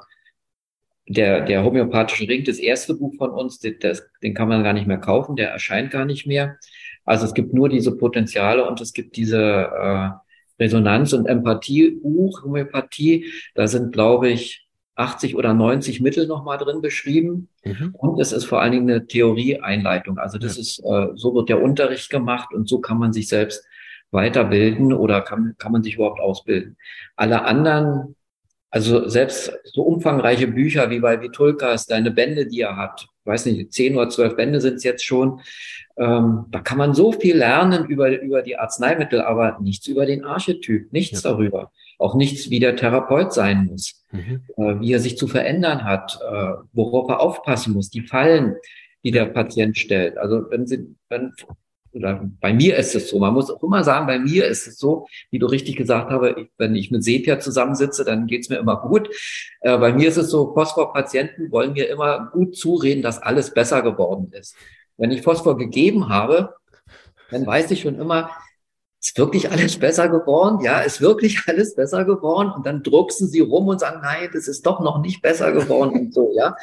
der, der homöopathische Ring, das erste Buch von uns, den, das, den kann man gar nicht mehr kaufen, der erscheint gar nicht mehr. Also es gibt nur diese Potenziale und es gibt diese äh, Resonanz- und Empathie-Buch, Homöopathie. Da sind, glaube ich, 80 oder 90 Mittel nochmal drin beschrieben. Mhm. Und es ist vor allen Dingen eine Theorieeinleitung. Also das ja. ist, äh, so wird der Unterricht gemacht und so kann man sich selbst weiterbilden oder kann, kann man sich überhaupt ausbilden. Alle anderen also selbst so umfangreiche Bücher wie bei Vitulkas, deine Bände, die er hat, weiß nicht, zehn oder zwölf Bände sind es jetzt schon, ähm, da kann man so viel lernen über, über die Arzneimittel, aber nichts über den Archetyp, nichts ja. darüber. Auch nichts, wie der Therapeut sein muss, mhm. äh, wie er sich zu verändern hat, äh, worauf er aufpassen muss, die Fallen, die der Patient stellt. Also wenn Sie, wenn oder bei mir ist es so, man muss auch immer sagen, bei mir ist es so, wie du richtig gesagt hast, wenn ich mit Sepia zusammensitze, dann geht's mir immer gut. Äh, bei mir ist es so, Phosphor-Patienten wollen mir immer gut zureden, dass alles besser geworden ist. Wenn ich Phosphor gegeben habe, dann weiß ich schon immer, ist wirklich alles besser geworden? Ja, ist wirklich alles besser geworden? Und dann drucksen sie rum und sagen, nein, das ist doch noch nicht besser geworden und so, ja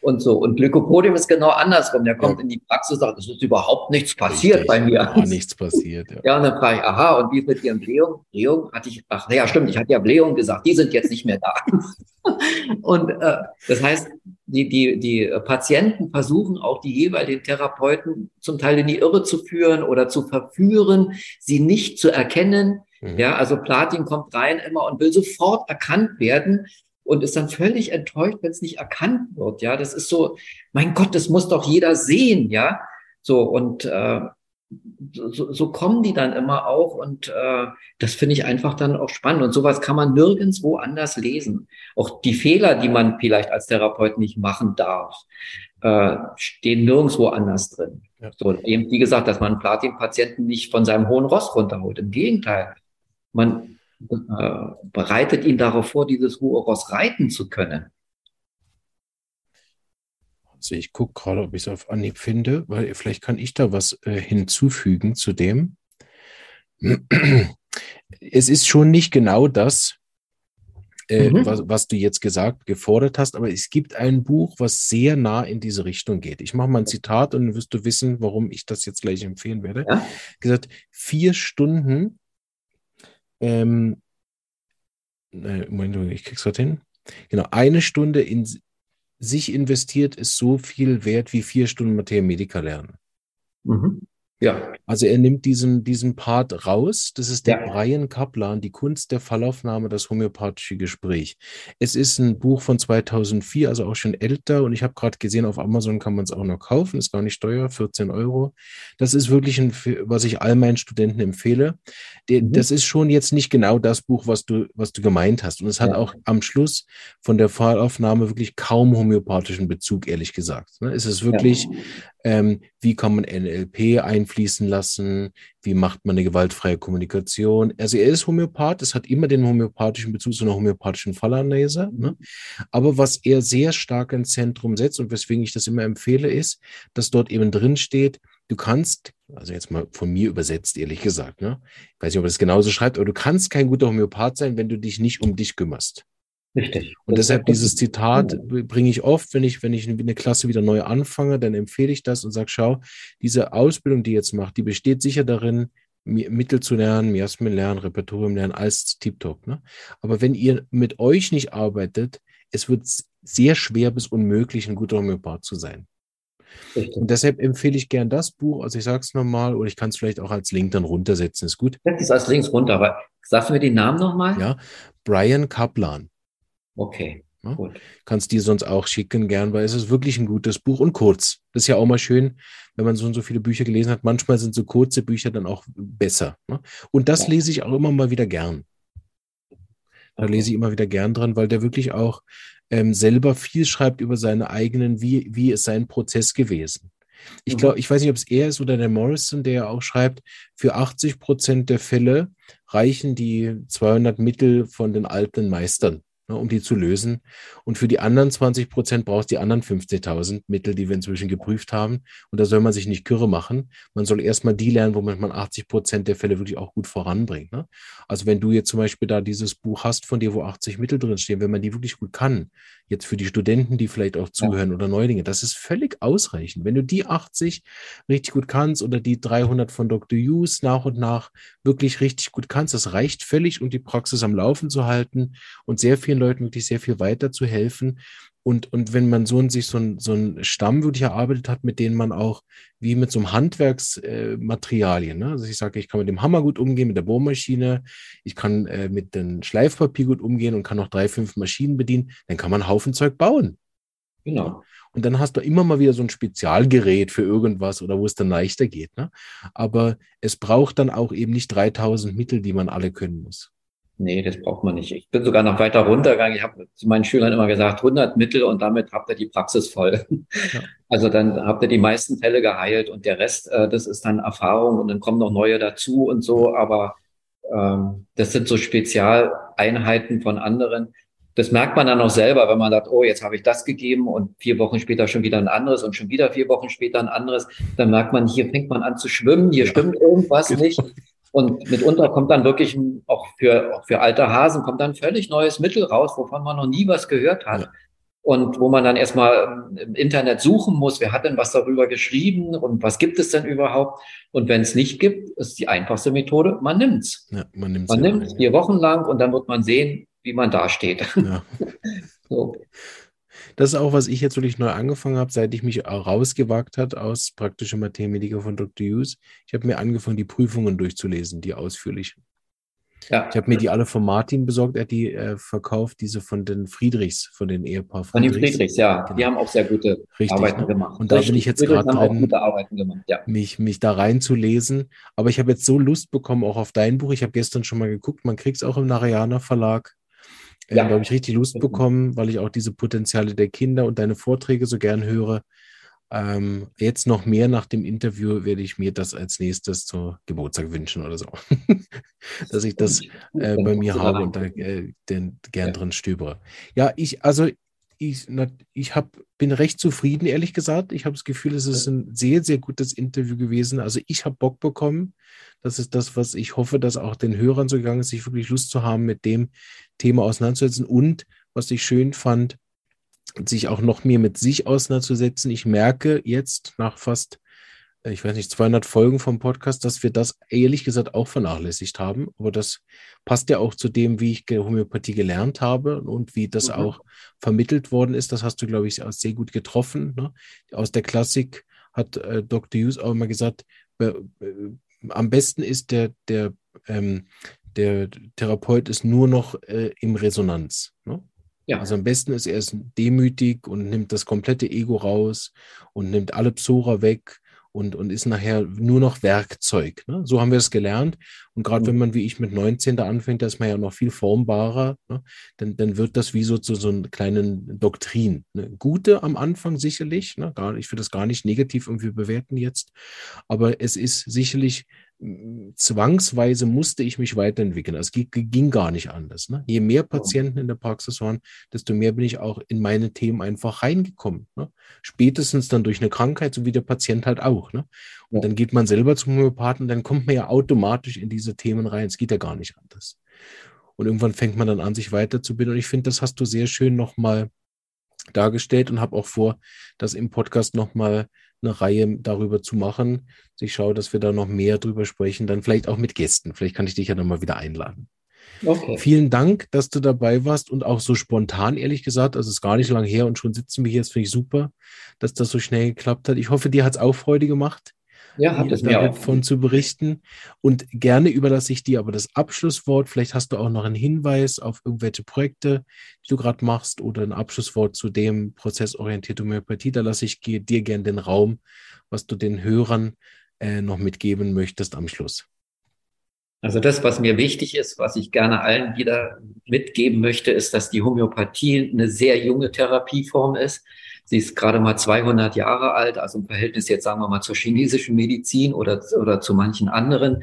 und so. Und Glykopodium ist genau andersrum. Der kommt ja. in die Praxis und sagt, es ist überhaupt nichts passiert Richtig. bei mir. Ja, nichts passiert. Ja. ja, und dann frage ich, aha, und wie ist mit Ihren Blähungen? Blähungen hatte ich, ach ja, stimmt, ich hatte ja Blähungen gesagt, die sind jetzt nicht mehr da. und äh, das heißt, die, die, die Patienten versuchen auch die jeweiligen Therapeuten zum Teil in die Irre zu führen oder zu verführen, sie nicht zu erkennen. Mhm. Ja, also Platin kommt rein immer und will sofort erkannt werden und ist dann völlig enttäuscht, wenn es nicht erkannt wird. Ja, das ist so, mein Gott, das muss doch jeder sehen, ja. So und äh, so, so kommen die dann immer auch und äh, das finde ich einfach dann auch spannend und sowas kann man nirgendwo anders lesen. Auch die Fehler, die man vielleicht als Therapeut nicht machen darf, äh, stehen nirgendwo anders drin. Ja. So eben wie gesagt, dass man Platin-Patienten nicht von seinem hohen Ross runterholt. Im Gegenteil, man äh, bereitet ihn darauf vor, dieses hohe Ross reiten zu können. Also ich gucke gerade, ob ich es auf Anhieb finde, weil vielleicht kann ich da was äh, hinzufügen zu dem. Es ist schon nicht genau das, äh, mhm. was, was, du jetzt gesagt, gefordert hast, aber es gibt ein Buch, was sehr nah in diese Richtung geht. Ich mache mal ein Zitat und dann wirst du wissen, warum ich das jetzt gleich empfehlen werde. Ja? Gesagt, vier Stunden, ähm, Moment, ich krieg's gerade hin. Genau, eine Stunde in sich investiert ist so viel wert wie vier Stunden Mathematika lernen. Mhm. Ja. Also er nimmt diesen, diesen Part raus. Das ist der ja. Brian Kaplan, Die Kunst der Fallaufnahme, das homöopathische Gespräch. Es ist ein Buch von 2004, also auch schon älter. Und ich habe gerade gesehen, auf Amazon kann man es auch noch kaufen. Ist gar nicht teuer, 14 Euro. Das ist wirklich ein, was ich all meinen Studenten empfehle. Mhm. Das ist schon jetzt nicht genau das Buch, was du, was du gemeint hast. Und es hat ja. auch am Schluss von der Fallaufnahme wirklich kaum homöopathischen Bezug, ehrlich gesagt. Ne? Es ist wirklich ja ähm, wie kann man NLP einfließen lassen, wie macht man eine gewaltfreie Kommunikation. Also er ist Homöopath, es hat immer den homöopathischen Bezug zu einer homöopathischen Fallanalyse. Ne? Aber was er sehr stark ins Zentrum setzt und weswegen ich das immer empfehle, ist, dass dort eben drin steht, du kannst, also jetzt mal von mir übersetzt, ehrlich gesagt, ne? ich weiß nicht, ob er das genauso schreibt, aber du kannst kein guter Homöopath sein, wenn du dich nicht um dich kümmerst. Richtig. Und deshalb dieses Zitat bringe ich oft, wenn ich, wenn ich eine Klasse wieder neu anfange, dann empfehle ich das und sage, schau, diese Ausbildung, die ihr jetzt macht, die besteht sicher darin, Mittel zu lernen, Miasmen lernen, Repertorium lernen, als Tip-Top. Ne? Aber wenn ihr mit euch nicht arbeitet, es wird sehr schwer bis unmöglich, ein guter Homöopath zu sein. Richtig. Und deshalb empfehle ich gern das Buch. Also ich sage es nochmal, oder ich kann es vielleicht auch als Link dann runtersetzen. Ist gut? Setz es als Links runter, aber sagst du mir den Namen nochmal? Ja, Brian Kaplan. Okay. Ja? Gut. Kannst dir sonst auch schicken, gern, weil es ist wirklich ein gutes Buch und kurz. Das ist ja auch mal schön, wenn man so und so viele Bücher gelesen hat. Manchmal sind so kurze Bücher dann auch besser. Ne? Und das ja. lese ich auch immer mal wieder gern. Da okay. lese ich immer wieder gern dran, weil der wirklich auch ähm, selber viel schreibt über seine eigenen, wie, wie ist sein Prozess gewesen. Ich glaube, mhm. ich weiß nicht, ob es er ist oder der Morrison, der ja auch schreibt, für 80 Prozent der Fälle reichen die 200 Mittel von den alten Meistern ne, um die zu lösen. Und für die anderen 20 Prozent brauchst du die anderen 50.000 Mittel, die wir inzwischen geprüft haben. Und da soll man sich nicht kürre machen. Man soll erstmal die lernen, wo man 80 Prozent der Fälle wirklich auch gut voranbringt. Ne? Also wenn du jetzt zum Beispiel da dieses Buch hast von dir, wo 80 Mittel drinstehen, wenn man die wirklich gut kann, jetzt für die Studenten, die vielleicht auch zuhören ja. oder Neulinge, das ist völlig ausreichend. Wenn du die 80 richtig gut kannst oder die 300 von Dr. Hughes nach und nach wirklich richtig gut kannst, das reicht völlig, um die Praxis am Laufen zu halten und sehr vielen Leuten wirklich sehr viel weiter zu helfen. Und, und wenn man so in sich so ein, so ein Stamm wirklich erarbeitet hat, mit denen man auch wie mit so einem Handwerksmaterialien, äh, ne? also ich sage, ich kann mit dem Hammer gut umgehen, mit der Bohrmaschine, ich kann äh, mit dem Schleifpapier gut umgehen und kann noch drei, fünf Maschinen bedienen, dann kann man einen Haufen Zeug bauen. Genau. Und dann hast du immer mal wieder so ein Spezialgerät für irgendwas oder wo es dann leichter geht. Ne? Aber es braucht dann auch eben nicht 3000 Mittel, die man alle können muss. Nee, das braucht man nicht. Ich bin sogar noch weiter runtergegangen. Ich habe zu meinen Schülern immer gesagt, 100 Mittel und damit habt ihr die Praxis voll. Ja. Also dann habt ihr die meisten Fälle geheilt und der Rest, äh, das ist dann Erfahrung und dann kommen noch neue dazu und so. Aber ähm, das sind so Spezialeinheiten von anderen. Das merkt man dann auch selber, wenn man sagt, oh, jetzt habe ich das gegeben und vier Wochen später schon wieder ein anderes und schon wieder vier Wochen später ein anderes. Dann merkt man, hier fängt man an zu schwimmen, hier stimmt irgendwas genau. nicht. Und mitunter kommt dann wirklich auch für, auch für alte Hasen kommt dann völlig neues Mittel raus, wovon man noch nie was gehört hat. Ja. Und wo man dann erstmal im Internet suchen muss, wer hat denn was darüber geschrieben und was gibt es denn überhaupt? Und wenn es nicht gibt, ist die einfachste Methode, man nimmt's. Ja, man nimmt's man nimmt vier Wochen lang und dann wird man sehen, wie man dasteht. Ja. so. Das ist auch, was ich jetzt wirklich neu angefangen habe, seit ich mich rausgewagt hat aus praktischer Mathematiker von Dr. Hughes. Ich habe mir angefangen, die Prüfungen durchzulesen, die ausführlichen. Ja. Ich habe mir die alle von Martin besorgt, er hat die äh, verkauft, diese von den Friedrichs, von den Ehepaar Friedrichs. Von den Friedrichs, ja. Genau. Die haben auch sehr gute Richtig, Arbeiten ne? gemacht. Und da bin ich jetzt gerade drin, gemacht, ja. mich, mich da reinzulesen. Aber ich habe jetzt so Lust bekommen, auch auf dein Buch. Ich habe gestern schon mal geguckt, man kriegt es auch im Narayana Verlag ja. glaube ich, richtig Lust bekommen, weil ich auch diese Potenziale der Kinder und deine Vorträge so gern höre. Ähm, jetzt noch mehr nach dem Interview werde ich mir das als nächstes zur Geburtstag wünschen oder so. Dass ich das äh, bei mir habe und da äh, den, gern drin stöbere. Ja, ich, also ich, ich hab, bin recht zufrieden, ehrlich gesagt. Ich habe das Gefühl, es ist ein sehr, sehr gutes Interview gewesen. Also ich habe Bock bekommen. Das ist das, was ich hoffe, dass auch den Hörern so gegangen ist, sich wirklich Lust zu haben, mit dem Thema auseinanderzusetzen. Und was ich schön fand, sich auch noch mehr mit sich auseinanderzusetzen. Ich merke jetzt nach fast, ich weiß nicht, 200 Folgen vom Podcast, dass wir das ehrlich gesagt auch vernachlässigt haben. Aber das passt ja auch zu dem, wie ich Homöopathie gelernt habe und wie das mhm. auch vermittelt worden ist. Das hast du, glaube ich, sehr gut getroffen. Ne? Aus der Klassik hat äh, Dr. Hughes auch immer gesagt, äh, äh, am besten ist der, der, ähm, der Therapeut ist nur noch äh, im Resonanz. Ne? Ja. Also am besten ist er ist demütig und nimmt das komplette Ego raus und nimmt alle Psora weg und, und ist nachher nur noch Werkzeug. Ne? So haben wir es gelernt. Und gerade mhm. wenn man wie ich mit 19 da anfängt, da ist man ja noch viel formbarer, ne? dann, dann wird das wie so zu so einer kleinen Doktrin. Ne? Gute am Anfang sicherlich, ne? gar, ich würde das gar nicht negativ irgendwie bewerten jetzt, aber es ist sicherlich zwangsweise musste ich mich weiterentwickeln. Es ging, ging gar nicht anders. Ne? Je mehr Patienten in der Praxis waren, desto mehr bin ich auch in meine Themen einfach reingekommen. Ne? Spätestens dann durch eine Krankheit, so wie der Patient halt auch. Ne? Und dann geht man selber zum Homöopathen, dann kommt man ja automatisch in diese Themen rein. Es geht ja gar nicht anders. Und irgendwann fängt man dann an, sich weiterzubilden. Und ich finde, das hast du sehr schön nochmal dargestellt und habe auch vor, das im Podcast nochmal eine Reihe darüber zu machen. Also ich schaue, dass wir da noch mehr drüber sprechen, dann vielleicht auch mit Gästen. Vielleicht kann ich dich ja nochmal wieder einladen. Okay. Vielen Dank, dass du dabei warst und auch so spontan, ehrlich gesagt. Also es ist gar nicht lang her und schon sitzen wir hier. Das finde ich super, dass das so schnell geklappt hat. Ich hoffe, dir hat es auch Freude gemacht. Ja, hat es mir auch. Von zu berichten. Und gerne überlasse ich dir aber das Abschlusswort. Vielleicht hast du auch noch einen Hinweis auf irgendwelche Projekte, die du gerade machst oder ein Abschlusswort zu dem prozessorientierte Homöopathie. Da lasse ich dir gerne den Raum, was du den Hörern äh, noch mitgeben möchtest am Schluss. Also das, was mir wichtig ist, was ich gerne allen wieder mitgeben möchte, ist, dass die Homöopathie eine sehr junge Therapieform ist. Sie ist gerade mal 200 Jahre alt, also im Verhältnis jetzt sagen wir mal zur chinesischen Medizin oder, oder zu manchen anderen.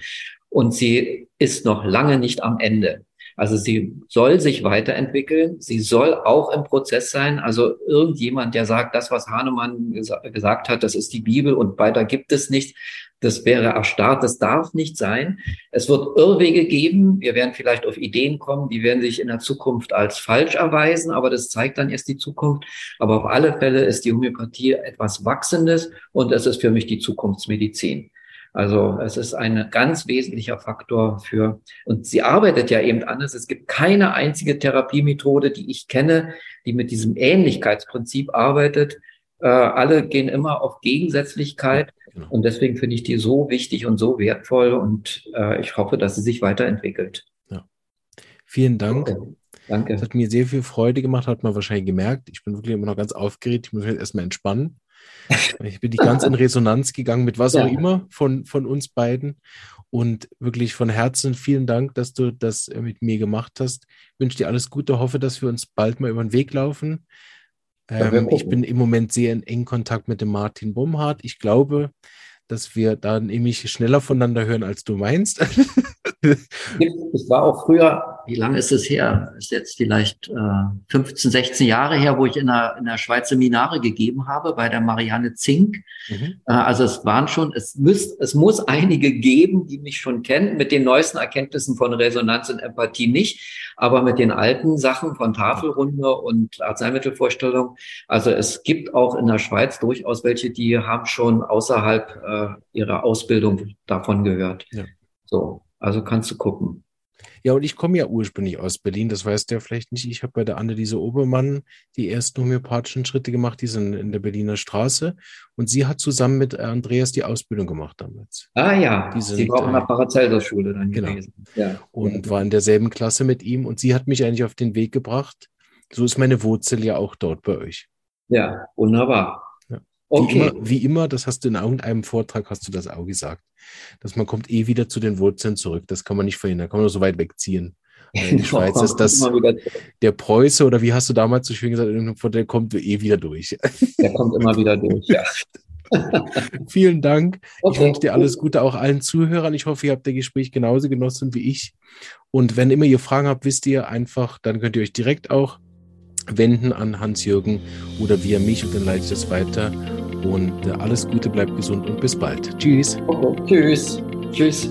Und sie ist noch lange nicht am Ende. Also sie soll sich weiterentwickeln. Sie soll auch im Prozess sein. Also irgendjemand, der sagt, das, was Hahnemann gesa gesagt hat, das ist die Bibel und weiter gibt es nichts. Das wäre erstarrt. Das darf nicht sein. Es wird Irrwege geben. Wir werden vielleicht auf Ideen kommen, die werden sich in der Zukunft als falsch erweisen, aber das zeigt dann erst die Zukunft. Aber auf alle Fälle ist die Homöopathie etwas Wachsendes und es ist für mich die Zukunftsmedizin. Also es ist ein ganz wesentlicher Faktor für, und sie arbeitet ja eben anders. Es gibt keine einzige Therapiemethode, die ich kenne, die mit diesem Ähnlichkeitsprinzip arbeitet. Äh, alle gehen immer auf Gegensätzlichkeit. Genau. Und deswegen finde ich die so wichtig und so wertvoll und äh, ich hoffe, dass sie sich weiterentwickelt. Ja. Vielen Dank. Okay. Danke. Das hat mir sehr viel Freude gemacht, hat man wahrscheinlich gemerkt. Ich bin wirklich immer noch ganz aufgeregt. Ich muss mich jetzt erstmal entspannen. Ich bin nicht ganz in Resonanz gegangen mit was ja. auch immer von, von uns beiden. Und wirklich von Herzen vielen Dank, dass du das äh, mit mir gemacht hast. Ich wünsche dir alles Gute, hoffe, dass wir uns bald mal über den Weg laufen. Ähm, ich bin im Moment sehr in engen Kontakt mit dem Martin Bomhardt. Ich glaube, dass wir da nämlich schneller voneinander hören, als du meinst. Ich war auch früher, wie lange ist es her? Ist jetzt vielleicht äh, 15, 16 Jahre her, wo ich in der, in der Schweiz Seminare gegeben habe bei der Marianne Zink. Mhm. Äh, also es waren schon, es, müsst, es muss einige geben, die mich schon kennen, mit den neuesten Erkenntnissen von Resonanz und Empathie nicht, aber mit den alten Sachen von Tafelrunde und Arzneimittelvorstellung. Also es gibt auch in der Schweiz durchaus welche, die haben schon außerhalb äh, ihrer Ausbildung davon gehört. Ja. So. Also kannst du gucken. Ja, und ich komme ja ursprünglich aus Berlin, das weißt du ja vielleicht nicht. Ich habe bei der Anneliese Obermann die ersten homöopathischen Schritte gemacht, die sind in der Berliner Straße. Und sie hat zusammen mit Andreas die Ausbildung gemacht damals. Ah ja, die sind, sie war auch in der äh, Paracelsus-Schule dann genau. gewesen. Ja. Und war in derselben Klasse mit ihm. Und sie hat mich eigentlich auf den Weg gebracht. So ist meine Wurzel ja auch dort bei euch. Ja, wunderbar. Okay. Wie, immer, wie immer, das hast du in irgendeinem Vortrag, hast du das auch gesagt, dass man kommt eh wieder zu den Wurzeln zurück. Das kann man nicht verhindern, kann man nur so weit wegziehen. In der Schweiz ist das der Preuße oder wie hast du damals so schön gesagt, der kommt eh wieder durch. Der kommt immer wieder durch, ja. Vielen Dank. Okay. Ich wünsche dir alles Gute auch allen Zuhörern. Ich hoffe, ihr habt das Gespräch genauso genossen wie ich. Und wenn immer ihr Fragen habt, wisst ihr einfach, dann könnt ihr euch direkt auch wenden an Hans-Jürgen oder via mich und dann leite ich das weiter. Und äh, alles Gute, bleibt gesund und bis bald. Tschüss. Okay. Tschüss. Tschüss.